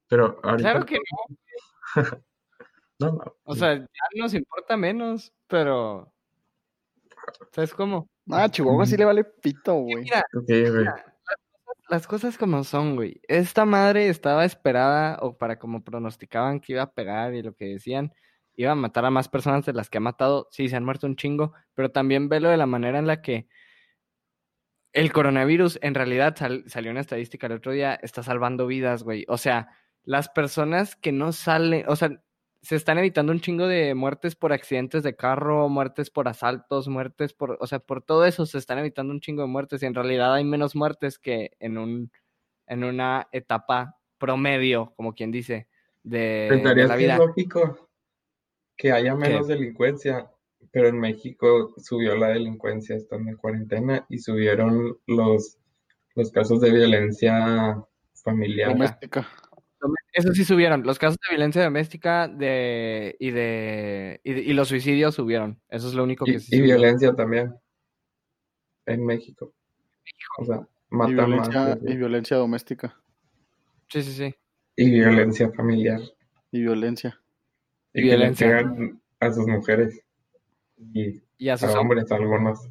[SPEAKER 2] Pero ahorita
[SPEAKER 1] Claro que no.
[SPEAKER 2] no, no,
[SPEAKER 1] O sea, ya nos importa menos, pero. ¿Sabes cómo?
[SPEAKER 3] Ah, Chihuahua sí le vale pito, güey.
[SPEAKER 1] Mira,
[SPEAKER 2] ok, güey.
[SPEAKER 1] mira, las cosas como son, güey. Esta madre estaba esperada, o para como pronosticaban que iba a pegar y lo que decían, iba a matar a más personas de las que ha matado. Sí, se han muerto un chingo, pero también velo de la manera en la que el coronavirus, en realidad, salió una estadística el otro día, está salvando vidas, güey. O sea, las personas que no salen, o sea, se están evitando un chingo de muertes por accidentes de carro, muertes por asaltos, muertes por, o sea, por todo eso se están evitando un chingo de muertes y en realidad hay menos muertes que en un en una etapa promedio, como quien dice, de,
[SPEAKER 2] la vida. lógico que haya menos delincuencia, pero en México subió la delincuencia estando en cuarentena y subieron los, los casos de violencia familiar.
[SPEAKER 3] Doméstica.
[SPEAKER 1] Eso sí subieron. Los casos de violencia doméstica de, y de y, los suicidios subieron. Eso es lo único que
[SPEAKER 2] y, sí. Y violencia también. En México. O sea,
[SPEAKER 3] y violencia, y violencia doméstica.
[SPEAKER 1] Sí, sí, sí.
[SPEAKER 2] Y violencia familiar.
[SPEAKER 3] Y violencia.
[SPEAKER 2] Y, violencia. a sus mujeres. Y, a sus hombres, algunos.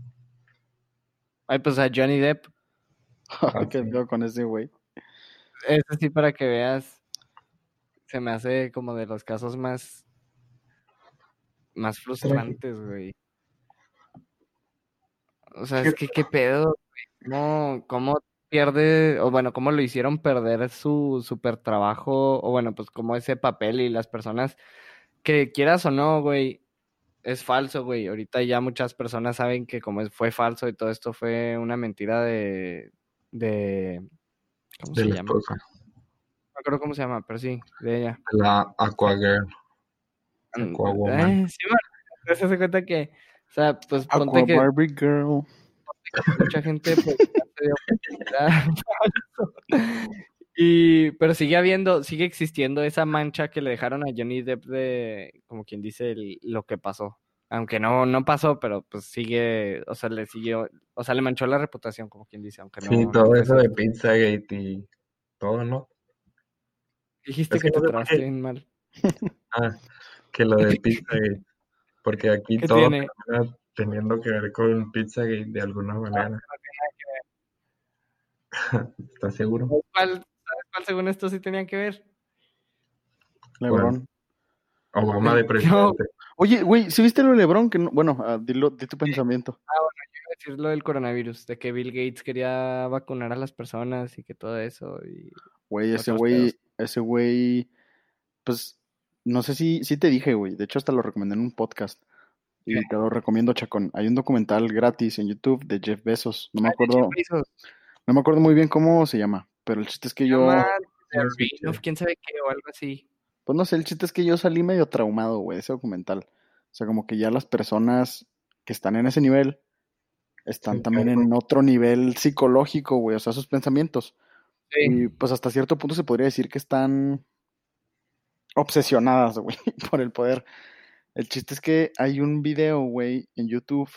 [SPEAKER 1] Ay, pues a Johnny Depp.
[SPEAKER 3] ¿Qué veo con ese güey?
[SPEAKER 1] Eso sí, para que veas. Se me hace como de los casos más. Más frustrantes, güey. O sea, es que qué pedo, ¿Cómo, cómo pierde, o bueno, cómo lo hicieron perder su super trabajo, o bueno, pues como ese papel y las personas que quieras o no, güey, es falso, güey. Ahorita ya muchas personas saben que como fue falso y todo esto fue una mentira de, de
[SPEAKER 2] ¿cómo se llama? No
[SPEAKER 1] me acuerdo cómo se llama, pero sí, de ella.
[SPEAKER 2] La Aquagirl.
[SPEAKER 1] Aquawoman. Eh, sí, bueno, se cuenta que, o sea, pues ponte que...
[SPEAKER 3] Barbie Girl
[SPEAKER 1] mucha gente pues, y pero sigue habiendo, sigue existiendo esa mancha que le dejaron a Johnny Depp de, como quien dice, lo que pasó. Aunque no, no pasó, pero pues sigue, o sea, le siguió, o sea, le manchó la reputación, como quien dice, aunque no.
[SPEAKER 2] Sí, todo eso de Pizzagate y todo, ¿no?
[SPEAKER 1] Dijiste que, te traste bien mal.
[SPEAKER 2] Ah, que lo de Pizzagate. Porque aquí todo teniendo que ver con Pizzagate de alguna manera. ¿Estás seguro?
[SPEAKER 1] ¿Cuál, cuál según esto sí tenía que ver?
[SPEAKER 3] Lebron.
[SPEAKER 2] Obama de presidente.
[SPEAKER 3] Oye, güey, ¿sí viste lo de Lebron? Que Bueno, uh, dilo, di tu pensamiento.
[SPEAKER 1] Ah, bueno, yo iba a decir lo del coronavirus, de que Bill Gates quería vacunar a las personas y que todo eso. Y
[SPEAKER 3] güey, ese güey, ese güey, pues, no sé si, si te dije, güey. De hecho, hasta lo recomendé en un podcast. Y te lo recomiendo, Chacón. Hay un documental gratis en YouTube de Jeff Bezos. No me ah, acuerdo. No me acuerdo muy bien cómo se llama, pero el chiste es que yo.
[SPEAKER 1] quién sabe qué o algo así.
[SPEAKER 3] Pues no sé, el chiste es que yo salí medio traumado, güey, de ese documental. O sea, como que ya las personas que están en ese nivel están también en otro nivel psicológico, güey, o sea, sus pensamientos. Y pues hasta cierto punto se podría decir que están obsesionadas, güey, por el poder. El chiste es que hay un video, güey, en YouTube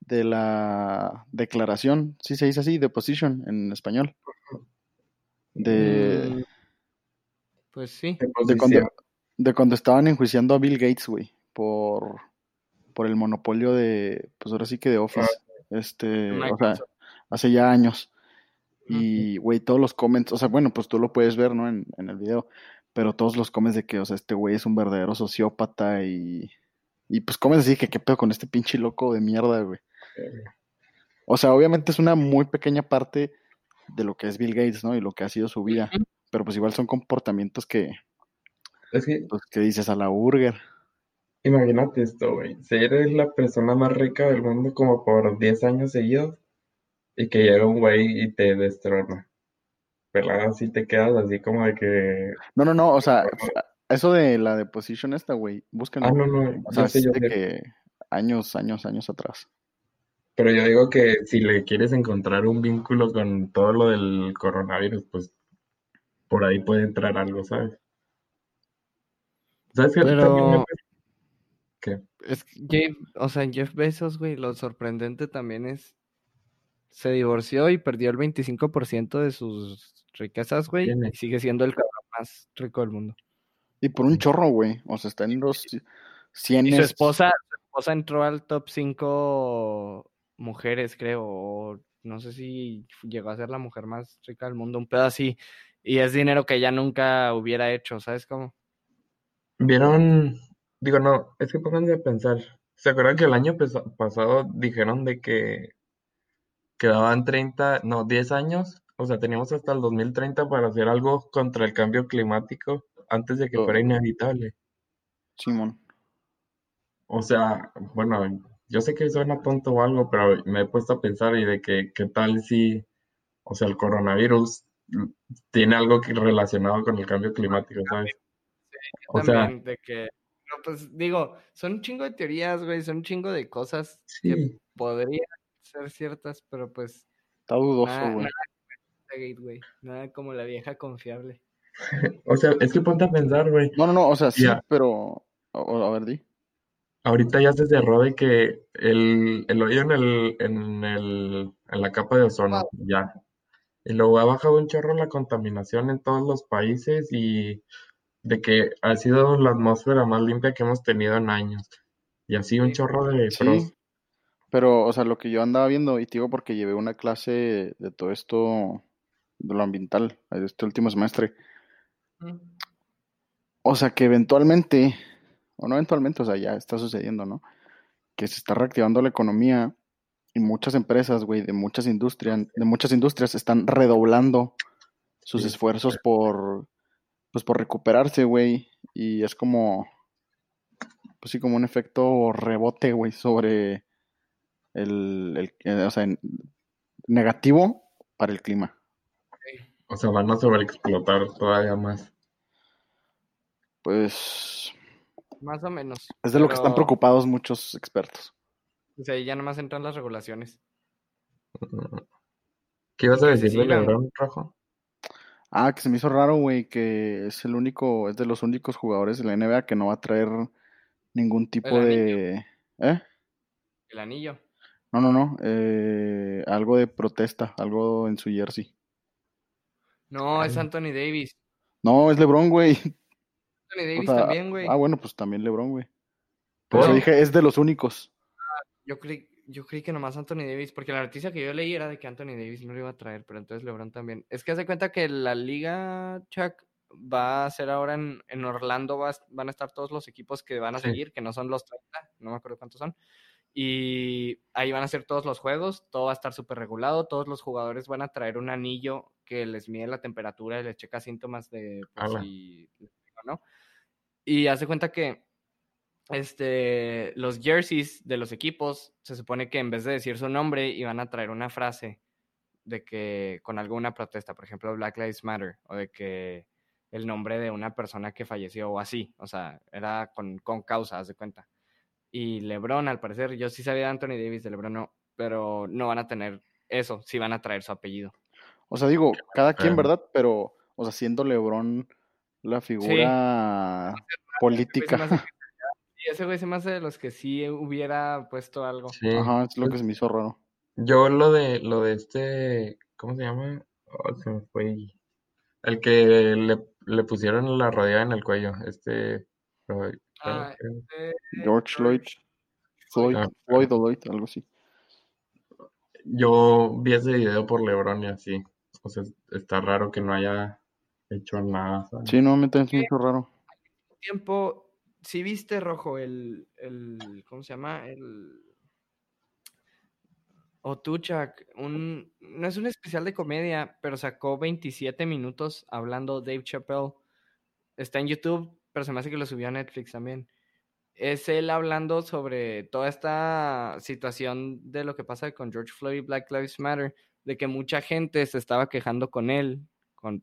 [SPEAKER 3] de la declaración, sí se dice así, deposition en español. De. Mm,
[SPEAKER 1] pues sí.
[SPEAKER 3] De cuando, de cuando estaban enjuiciando a Bill Gates, güey, por, por el monopolio de, pues ahora sí que de Office. Ah, este, o sea, hace ya años. Y, güey, todos los comments, o sea, bueno, pues tú lo puedes ver, ¿no? En, en el video pero todos los comes de que, o sea, este güey es un verdadero sociópata y, y pues comes así que qué pedo con este pinche loco de mierda, güey. O sea, obviamente es una muy pequeña parte de lo que es Bill Gates, ¿no? Y lo que ha sido su vida, pero pues igual son comportamientos que,
[SPEAKER 2] es que,
[SPEAKER 3] pues, que dices a la burger.
[SPEAKER 2] Imagínate esto, güey. Si eres la persona más rica del mundo como por 10 años seguidos y que llega un güey y te destrona pelada así te quedas así como de que...
[SPEAKER 3] No, no, no, o sea, eso de la deposición esta, güey, búsquenlo.
[SPEAKER 2] Ah, no, no,
[SPEAKER 3] o sea, sé, de que años, años, años atrás.
[SPEAKER 2] Pero yo digo que si le quieres encontrar un vínculo con todo lo del coronavirus, pues por ahí puede entrar algo, ¿sabes?
[SPEAKER 1] ¿Sabes qué? Pero... ¿Qué? Es que o sea, Jeff Bezos, güey, lo sorprendente también es se divorció y perdió el 25% de sus riquezas, güey, y sigue siendo el cabrón más rico del mundo.
[SPEAKER 3] Y por un chorro, güey. O sea, está en los 100.
[SPEAKER 1] Y su esposa, su esposa entró al top 5 mujeres, creo. O no sé si llegó a ser la mujer más rica del mundo, un pedo así. Y es dinero que ella nunca hubiera hecho, ¿sabes cómo?
[SPEAKER 2] ¿Vieron digo, no, es que pónganse a pensar. ¿Se acuerdan que el año pasado dijeron de que quedaban 30, no, 10 años? O sea, teníamos hasta el 2030 para hacer algo contra el cambio climático antes de que fuera inevitable.
[SPEAKER 3] Simón.
[SPEAKER 2] O sea, bueno, yo sé que suena tonto o algo, pero me he puesto a pensar y de que qué tal si, o sea, el coronavirus tiene algo que relacionado con el cambio climático, ¿sabes?
[SPEAKER 1] o sea, de que, pues digo, son un chingo de teorías, güey, son un chingo de cosas que podrían ser ciertas, pero pues...
[SPEAKER 3] Está dudoso,
[SPEAKER 1] güey. Nada, como la vieja confiable.
[SPEAKER 2] o sea, es que ponte a pensar, güey.
[SPEAKER 3] No, no, no, o sea, sí, pero... a ver, di.
[SPEAKER 2] Ahorita ya se cerró de que el, el hoyo en el, en el, en la capa de ozono, ya. Y luego ha bajado un chorro la contaminación en todos los países y de que ha sido la atmósfera más limpia que hemos tenido en años. Y así un chorro de
[SPEAKER 3] sí, Pero, o sea, lo que yo andaba viendo, y te digo porque llevé una clase de todo esto, de lo ambiental, este último semestre. O sea, que eventualmente, o no eventualmente, o sea, ya está sucediendo, ¿no? Que se está reactivando la economía y muchas empresas, güey, de muchas industrias, de muchas industrias están redoblando sus esfuerzos por, pues por recuperarse, güey, y es como, pues sí, como un efecto rebote, güey, sobre el, o sea, negativo para el clima.
[SPEAKER 2] O sea, van a sobreexplotar todavía más.
[SPEAKER 3] Pues...
[SPEAKER 1] Más o menos.
[SPEAKER 3] Es de lo que están preocupados muchos expertos.
[SPEAKER 1] O sea, ya nomás entran las regulaciones.
[SPEAKER 2] ¿Qué ibas a decir de LeBron, Rojo?
[SPEAKER 3] Ah, que se me hizo raro, güey, que es el único, es de los únicos jugadores de la NBA que no va a traer ningún tipo de... ¿Eh?
[SPEAKER 1] El anillo.
[SPEAKER 3] No, no, no. Eh, algo de protesta, algo en su jersey.
[SPEAKER 1] No, es Anthony Davis.
[SPEAKER 3] No, es LeBron, güey.
[SPEAKER 1] Anthony Davis también, güey.
[SPEAKER 3] Ah, bueno, pues también LeBron, güey. Por eso dije, es de los únicos.
[SPEAKER 1] Yo creí, yo creí que nomás Anthony Davis, porque la noticia que yo leí era de que Anthony Davis no lo iba a traer, pero entonces LeBron también. Es que hace cuenta que la liga, Chuck, va a ser ahora en, en Orlando, van a estar todos los equipos que van a seguir, que no son los 30, no me acuerdo cuántos son. Y ahí van a ser todos los juegos, todo va a estar súper regulado, todos los jugadores van a traer un anillo que les mide la temperatura y les checa síntomas de pues, si, ¿no? Y hace cuenta que este, los jerseys de los equipos, se supone que en vez de decir su nombre, iban a traer una frase de que con alguna protesta, por ejemplo, Black Lives Matter, o de que el nombre de una persona que falleció o así, o sea, era con, con causa, haz de cuenta. Y LeBron, al parecer, yo sí sabía de Anthony Davis, de LeBron no, pero no van a tener eso, sí van a traer su apellido.
[SPEAKER 3] O sea, digo, cada quien, ¿verdad? Pero, o sea, siendo LeBron la figura política
[SPEAKER 1] ese güey se me hace de los que sí hubiera puesto algo.
[SPEAKER 3] Ajá, es lo que se me hizo raro.
[SPEAKER 2] Yo lo de lo de este, ¿cómo se llama? Oh, se me fue. El que le, le pusieron la rodilla en el cuello, este...
[SPEAKER 3] Ah, este George Lloyd. Floyd, ah, Floyd o Lloyd, algo así.
[SPEAKER 2] Yo vi ese video por Lebron y así. O sea, está raro que no haya hecho nada.
[SPEAKER 3] Sí, no, me parece mucho raro.
[SPEAKER 1] Tiempo si viste, Rojo, el, el, ¿cómo se llama? El... Otuchak, un, no es un especial de comedia, pero sacó 27 minutos hablando Dave Chappelle. Está en YouTube, pero se me hace que lo subió a Netflix también. Es él hablando sobre toda esta situación de lo que pasa con George Floyd y Black Lives Matter, de que mucha gente se estaba quejando con él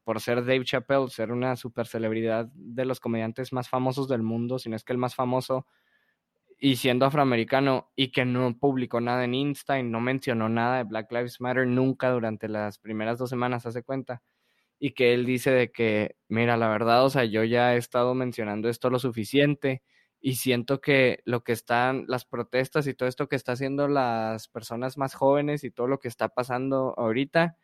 [SPEAKER 1] por ser Dave Chappelle, ser una super celebridad de los comediantes más famosos del mundo, si no es que el más famoso, y siendo afroamericano, y que no publicó nada en Insta y no mencionó nada de Black Lives Matter nunca durante las primeras dos semanas, hace cuenta. Y que él dice de que, mira, la verdad, o sea, yo ya he estado mencionando esto lo suficiente y siento que lo que están, las protestas y todo esto que está haciendo las personas más jóvenes y todo lo que está pasando ahorita,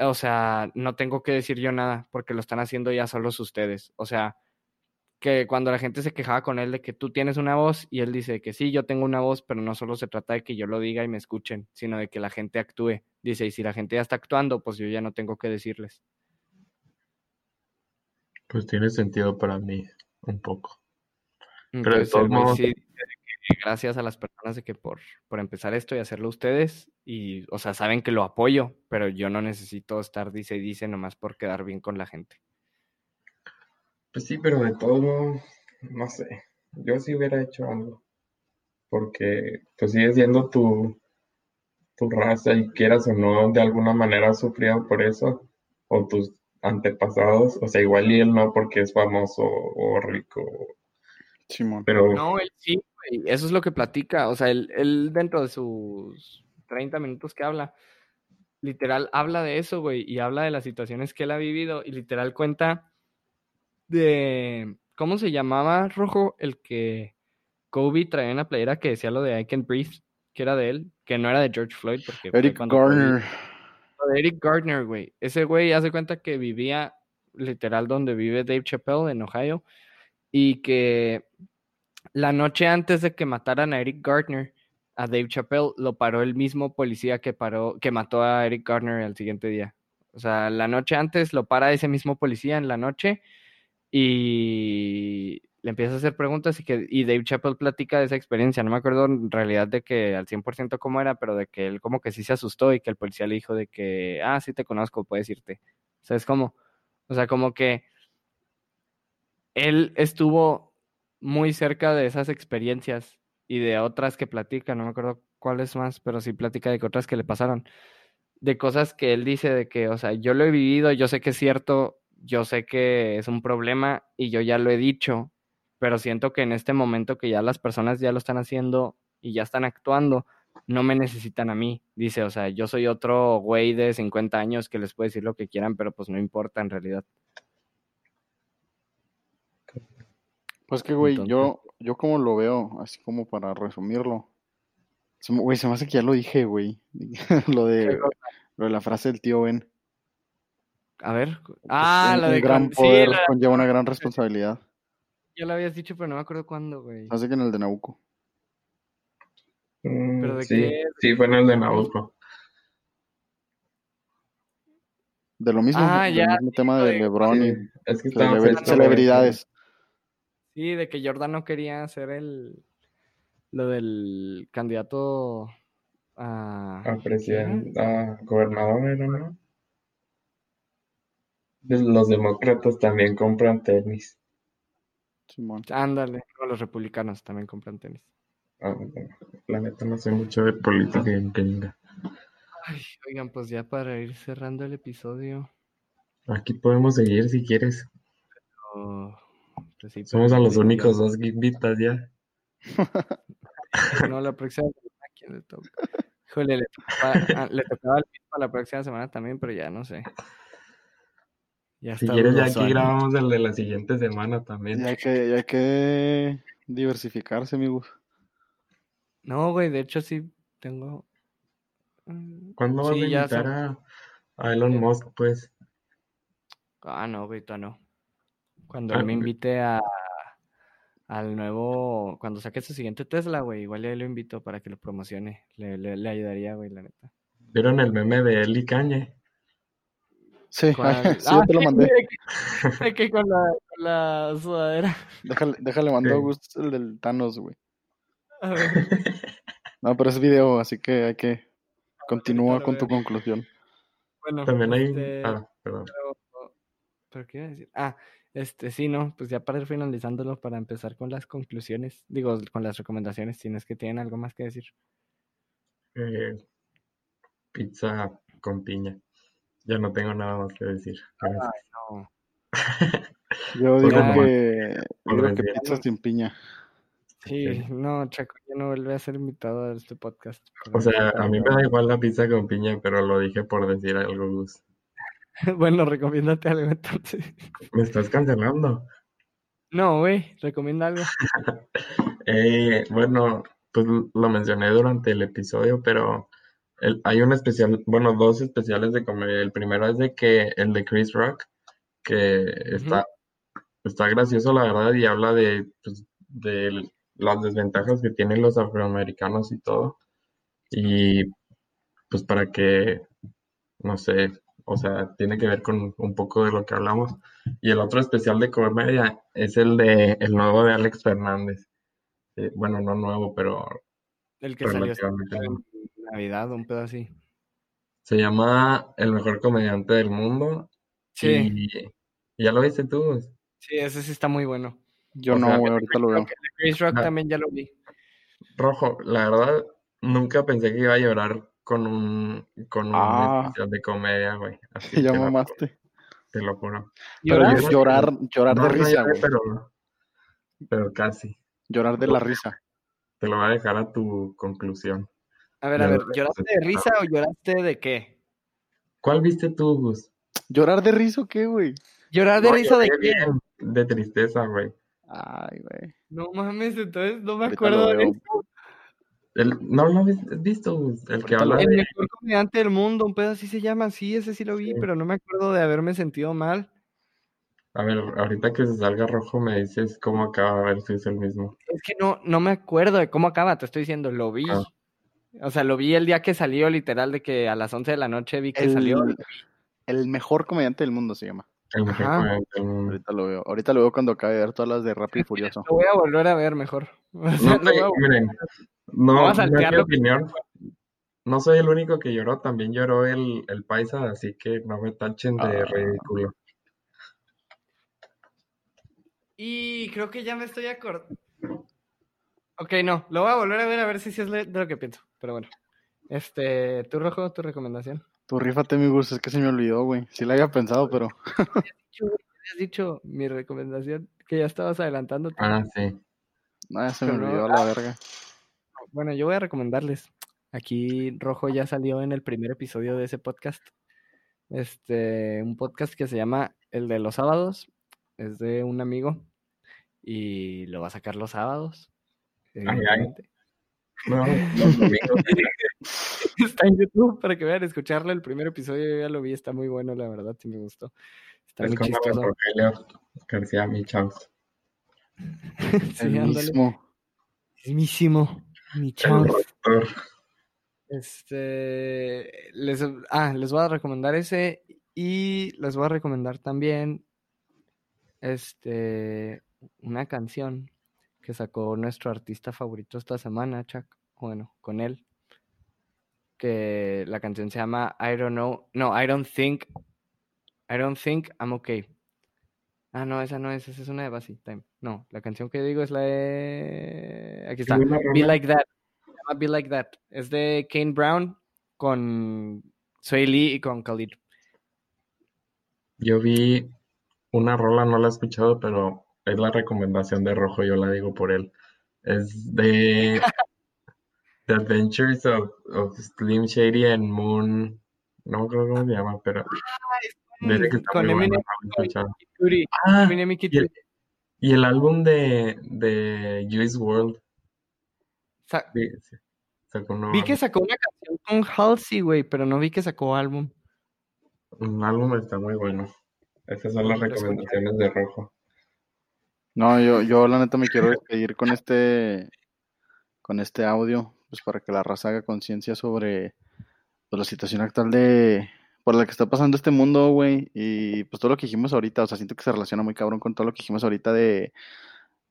[SPEAKER 1] o sea, no tengo que decir yo nada porque lo están haciendo ya solos ustedes. O sea, que cuando la gente se quejaba con él de que tú tienes una voz y él dice que sí, yo tengo una voz, pero no solo se trata de que yo lo diga y me escuchen, sino de que la gente actúe. Dice, y si la gente ya está actuando, pues yo ya no tengo que decirles.
[SPEAKER 2] Pues tiene sentido para mí, un poco. Pero de todos modos...
[SPEAKER 1] gracias a las personas de que por, por empezar esto y hacerlo ustedes, y, o sea, saben que lo apoyo, pero yo no necesito estar dice y dice nomás por quedar bien con la gente.
[SPEAKER 2] Pues sí, pero de todo, no sé, yo sí hubiera hecho algo, porque pues sigue siendo tu, tu raza y quieras o no, de alguna manera has sufrido por eso, o tus antepasados, o sea, igual y él no porque es famoso o rico.
[SPEAKER 3] Simón.
[SPEAKER 2] Pero...
[SPEAKER 1] No, él sí, eso es lo que platica, o sea, él, él dentro de sus 30 minutos que habla, literal habla de eso, güey, y habla de las situaciones que él ha vivido y literal cuenta de, ¿cómo se llamaba, Rojo? El que Kobe traía una playera que decía lo de I Can Breathe, que era de él, que no era de George Floyd. Porque
[SPEAKER 3] Eric Garner.
[SPEAKER 1] de Eric Gardner, güey. Ese güey hace cuenta que vivía literal donde vive Dave Chappelle en Ohio y que la noche antes de que mataran a Eric Gardner, a Dave Chappelle lo paró el mismo policía que paró, que mató a Eric Gardner el siguiente día. O sea, la noche antes lo para ese mismo policía en la noche y le empieza a hacer preguntas y que y Dave Chappelle platica de esa experiencia. No me acuerdo en realidad de que al 100% cómo era, pero de que él como que sí se asustó y que el policía le dijo de que, ah, sí te conozco, puedes irte. O sea, es como, o sea, como que él estuvo muy cerca de esas experiencias y de otras que platica, no me acuerdo cuáles más, pero sí platica de que otras que le pasaron, de cosas que él dice de que, o sea, yo lo he vivido, yo sé que es cierto, yo sé que es un problema y yo ya lo he dicho, pero siento que en este momento que ya las personas ya lo están haciendo y ya están actuando, no me necesitan a mí. Dice, o sea, yo soy otro güey de 50 años que les puede decir lo que quieran, pero pues no importa en realidad.
[SPEAKER 3] Pues que, güey, yo, yo como lo veo, así como para resumirlo. Güey, se me hace que ya lo dije, güey. lo, de, lo de la frase del tío Ben.
[SPEAKER 1] A ver. Ah, la de
[SPEAKER 3] gran poder conlleva una gran responsabilidad.
[SPEAKER 1] Ya lo habías dicho, pero no me acuerdo cuándo, güey.
[SPEAKER 3] Hace que en el de Nabucco.
[SPEAKER 2] Mm, ¿Pero de sí, qué? sí, fue en el de Nabucco.
[SPEAKER 3] De lo mismo,
[SPEAKER 1] ah, ya,
[SPEAKER 3] mismo tema de, LeBron y
[SPEAKER 2] es que
[SPEAKER 3] celebridades.
[SPEAKER 1] Sí, de que Jordan no quería hacer el lo del candidato a,
[SPEAKER 2] a presidente, a gobernador, ¿no? Los demócratas también compran tenis.
[SPEAKER 1] Ándale, los republicanos también compran tenis.
[SPEAKER 2] Ah, la neta no sé mucho de política en Kenia.
[SPEAKER 1] Ay, oigan, pues ya para ir cerrando el episodio.
[SPEAKER 2] Aquí podemos seguir si quieres. Pues Somos a los únicos dos gimbitas ya.
[SPEAKER 1] no, la próxima semana, ¿quién le toca? Híjole, le tocaba, le tocaba al mismo la próxima semana también, pero ya no sé
[SPEAKER 2] si quieres, ya aquí grabamos el de la siguiente semana también.
[SPEAKER 3] Ya hay que, ya hay que diversificarse, amigos.
[SPEAKER 1] No, güey, de hecho sí tengo.
[SPEAKER 2] Mm, ¿Cuándo vas a invitar a, Elon Musk, pues?
[SPEAKER 1] Ah, no, güey, todavía no. Cuando él ah, me invite a al nuevo, cuando saque su siguiente Tesla, güey, igual ya lo invito para que lo promocione. Le, le, ayudaría, güey, la neta.
[SPEAKER 2] ¿Vieron el meme de Eli Cañe?
[SPEAKER 3] Sí, sí, yo te lo mandé.
[SPEAKER 1] De que, con, la, con la sudadera.
[SPEAKER 3] Déjale, déjale mandó Gus el del Thanos, güey. No, pero es video, así que hay que continúa con tu conclusión.
[SPEAKER 1] Bueno,
[SPEAKER 2] también hay. Este, ah, perdón.
[SPEAKER 1] Pero, qué iba a decir? Ah, este, sí, no, pues ya para ir finalizándolo, para empezar con las conclusiones, digo, con las recomendaciones, tienes que tienen algo más que decir.
[SPEAKER 2] Eh, pizza con piña. Ya no tengo nada más que decir. Ay, no.
[SPEAKER 3] Yo digo que, digo que pizza sin piña.
[SPEAKER 1] Sí, no, Chaco, ya no vuelve a ser invitado a este podcast.
[SPEAKER 2] O sea, a mí me da igual la pizza con piña, pero lo dije por decir algo, Gus.
[SPEAKER 1] bueno, recomiéndate algo entonces.
[SPEAKER 2] ¿Me estás cancelando?
[SPEAKER 1] No, güey, recomienda algo.
[SPEAKER 2] eh, bueno, pues lo mencioné durante el episodio, pero hay un especial, bueno, dos especiales de comedia. El primero es de que el de Chris Rock, que está, está gracioso, la verdad, y habla de, pues, de las desventajas que tienen los afroamericanos y todo. Y pues para que, no sé, o sea, tiene que ver con un poco de lo que hablamos. Y el otro especial de comedia es el de el nuevo de Alex Fernández. Eh, bueno, no nuevo, pero
[SPEAKER 1] el que salió Navidad, un pedo así.
[SPEAKER 2] Se llama El mejor comediante del mundo. Sí. Y, ya lo viste tú.
[SPEAKER 1] Sí, ese sí está muy bueno.
[SPEAKER 3] Yo no, ahorita lo veo.
[SPEAKER 1] Chris Rock ah. también ya lo vi.
[SPEAKER 2] Rojo, la verdad, nunca pensé que iba a llorar con un, con un ah. especial de comedia, güey.
[SPEAKER 3] Así ya mamaste.
[SPEAKER 2] Te lo juro.
[SPEAKER 3] ¿Llorar? llorar, llorar de risa, güey.
[SPEAKER 2] Pero, pero casi.
[SPEAKER 3] Llorar de la risa.
[SPEAKER 2] Te lo voy a dejar a tu conclusión.
[SPEAKER 1] A ver, a ver, ¿lloraste de risa o lloraste de qué?
[SPEAKER 2] ¿Cuál viste tú, Gus?
[SPEAKER 3] ¿Llorar de risa o qué, güey?
[SPEAKER 1] ¿Llorar de risa de qué?
[SPEAKER 2] De tristeza, güey.
[SPEAKER 3] Ay, güey.
[SPEAKER 1] No mames, entonces no me acuerdo de eso.
[SPEAKER 2] El, no lo has visto, el que habla
[SPEAKER 1] El mejor comediante del mundo, un pedo así se llama, sí, ese sí lo vi, pero no me acuerdo de haberme sentido mal.
[SPEAKER 2] A ver, ahorita que se salga rojo me dices cómo acaba, a ver si es el mismo.
[SPEAKER 1] Es que no, no me acuerdo de cómo acaba, te estoy diciendo, lo vi. Ah. O sea, lo vi el día que salió, literal, de que a las 11 de la noche vi que salió.
[SPEAKER 3] El mejor comediante del mundo se llama.
[SPEAKER 2] El mejor comediante del
[SPEAKER 3] mundo. Ahorita lo veo. Ahorita lo veo cuando acabe de ver todas las de Rápido y Furioso.
[SPEAKER 1] Lo voy a volver a ver mejor.
[SPEAKER 2] no, miren, no, no opinión. No soy el único que lloró, también lloró el, el paisa, así que no me tachen de ah. ridículo.
[SPEAKER 1] Y creo que ya me estoy acordando. Ok, no, lo voy a volver a ver a ver si es de lo que pienso. Pero bueno. Este, ¿tú rojo, tu recomendación?
[SPEAKER 3] Tu rifate, mi gusto, es que se me olvidó, güey. Sí la había pensado, pero.
[SPEAKER 1] has dicho mi recomendación que ya estabas adelantando.
[SPEAKER 2] Ah, sí.
[SPEAKER 3] No, se me olvidó la verga.
[SPEAKER 1] Bueno, yo voy a recomendarles. Aquí Rojo ya salió en el primer episodio de ese podcast. Este, un podcast que se llama El de los sábados. Es de un amigo. Y lo va a sacar los sábados. No, está en YouTube para que vean, escucharlo. El primer episodio ya lo vi, está muy bueno, la verdad, sí me gustó. Está muy chistoso.
[SPEAKER 2] García, mi chavos.
[SPEAKER 1] sí, el mismo. El mismo. Mi Este, les, ah, les voy a recomendar ese y les voy a recomendar también este una canción que sacó nuestro artista favorito esta semana, Chuck. Bueno, con él. Que la canción se llama I don't know, no, I don't think, I don't think I'm okay. Ah, no, esa no es, esa es una de Bassy Time. No, la canción que digo es la de. Aquí está. Be Like That. Be Like That. Es de Kane Brown con Soy Lee y con Khalid.
[SPEAKER 2] Yo vi una rola, no la he escuchado, pero es la recomendación de Rojo, yo la digo por él. Es de The Adventures of, Slim Shady and Moon. No me acuerdo cómo se llama, pero.
[SPEAKER 1] con Eminem,
[SPEAKER 2] ah, y, el, y el álbum de, de Juice World.
[SPEAKER 1] vi que sacó una canción con Halsey, güey, pero no vi que sacó álbum.
[SPEAKER 2] Un álbum está muy bueno. Esas son las recomendaciones de Rojo.
[SPEAKER 3] No, yo, yo la neta me quiero despedir con este con este audio, pues para que la raza haga conciencia sobre pues, la situación actual de por la que está pasando este mundo, güey, y pues todo lo que dijimos ahorita, o sea, siento que se relaciona muy cabrón con todo lo que dijimos ahorita de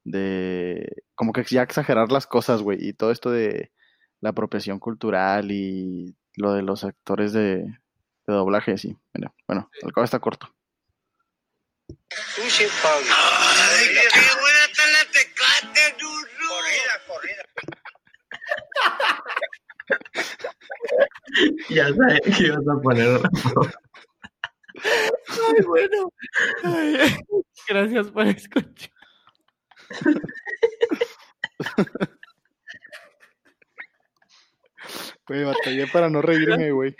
[SPEAKER 3] de como que ya exagerar las cosas, güey, y todo esto de la apropiación cultural y lo de los actores de, doblaje, sí. Bueno, bueno, el cabo está corto. Ay,
[SPEAKER 2] ya sabes que ibas a poner
[SPEAKER 1] Ay, bueno. Ay, gracias por escuchar.
[SPEAKER 3] Güey, batallé para no reírme, güey.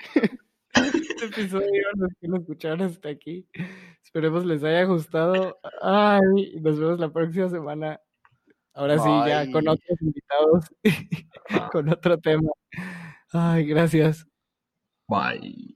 [SPEAKER 1] Este episodio, los que lo escucharon hasta aquí. Esperemos les haya gustado. Ay, nos vemos la próxima semana. Ahora sí, ya con otros invitados, con otro tema. Ay, gracias.
[SPEAKER 2] Bye.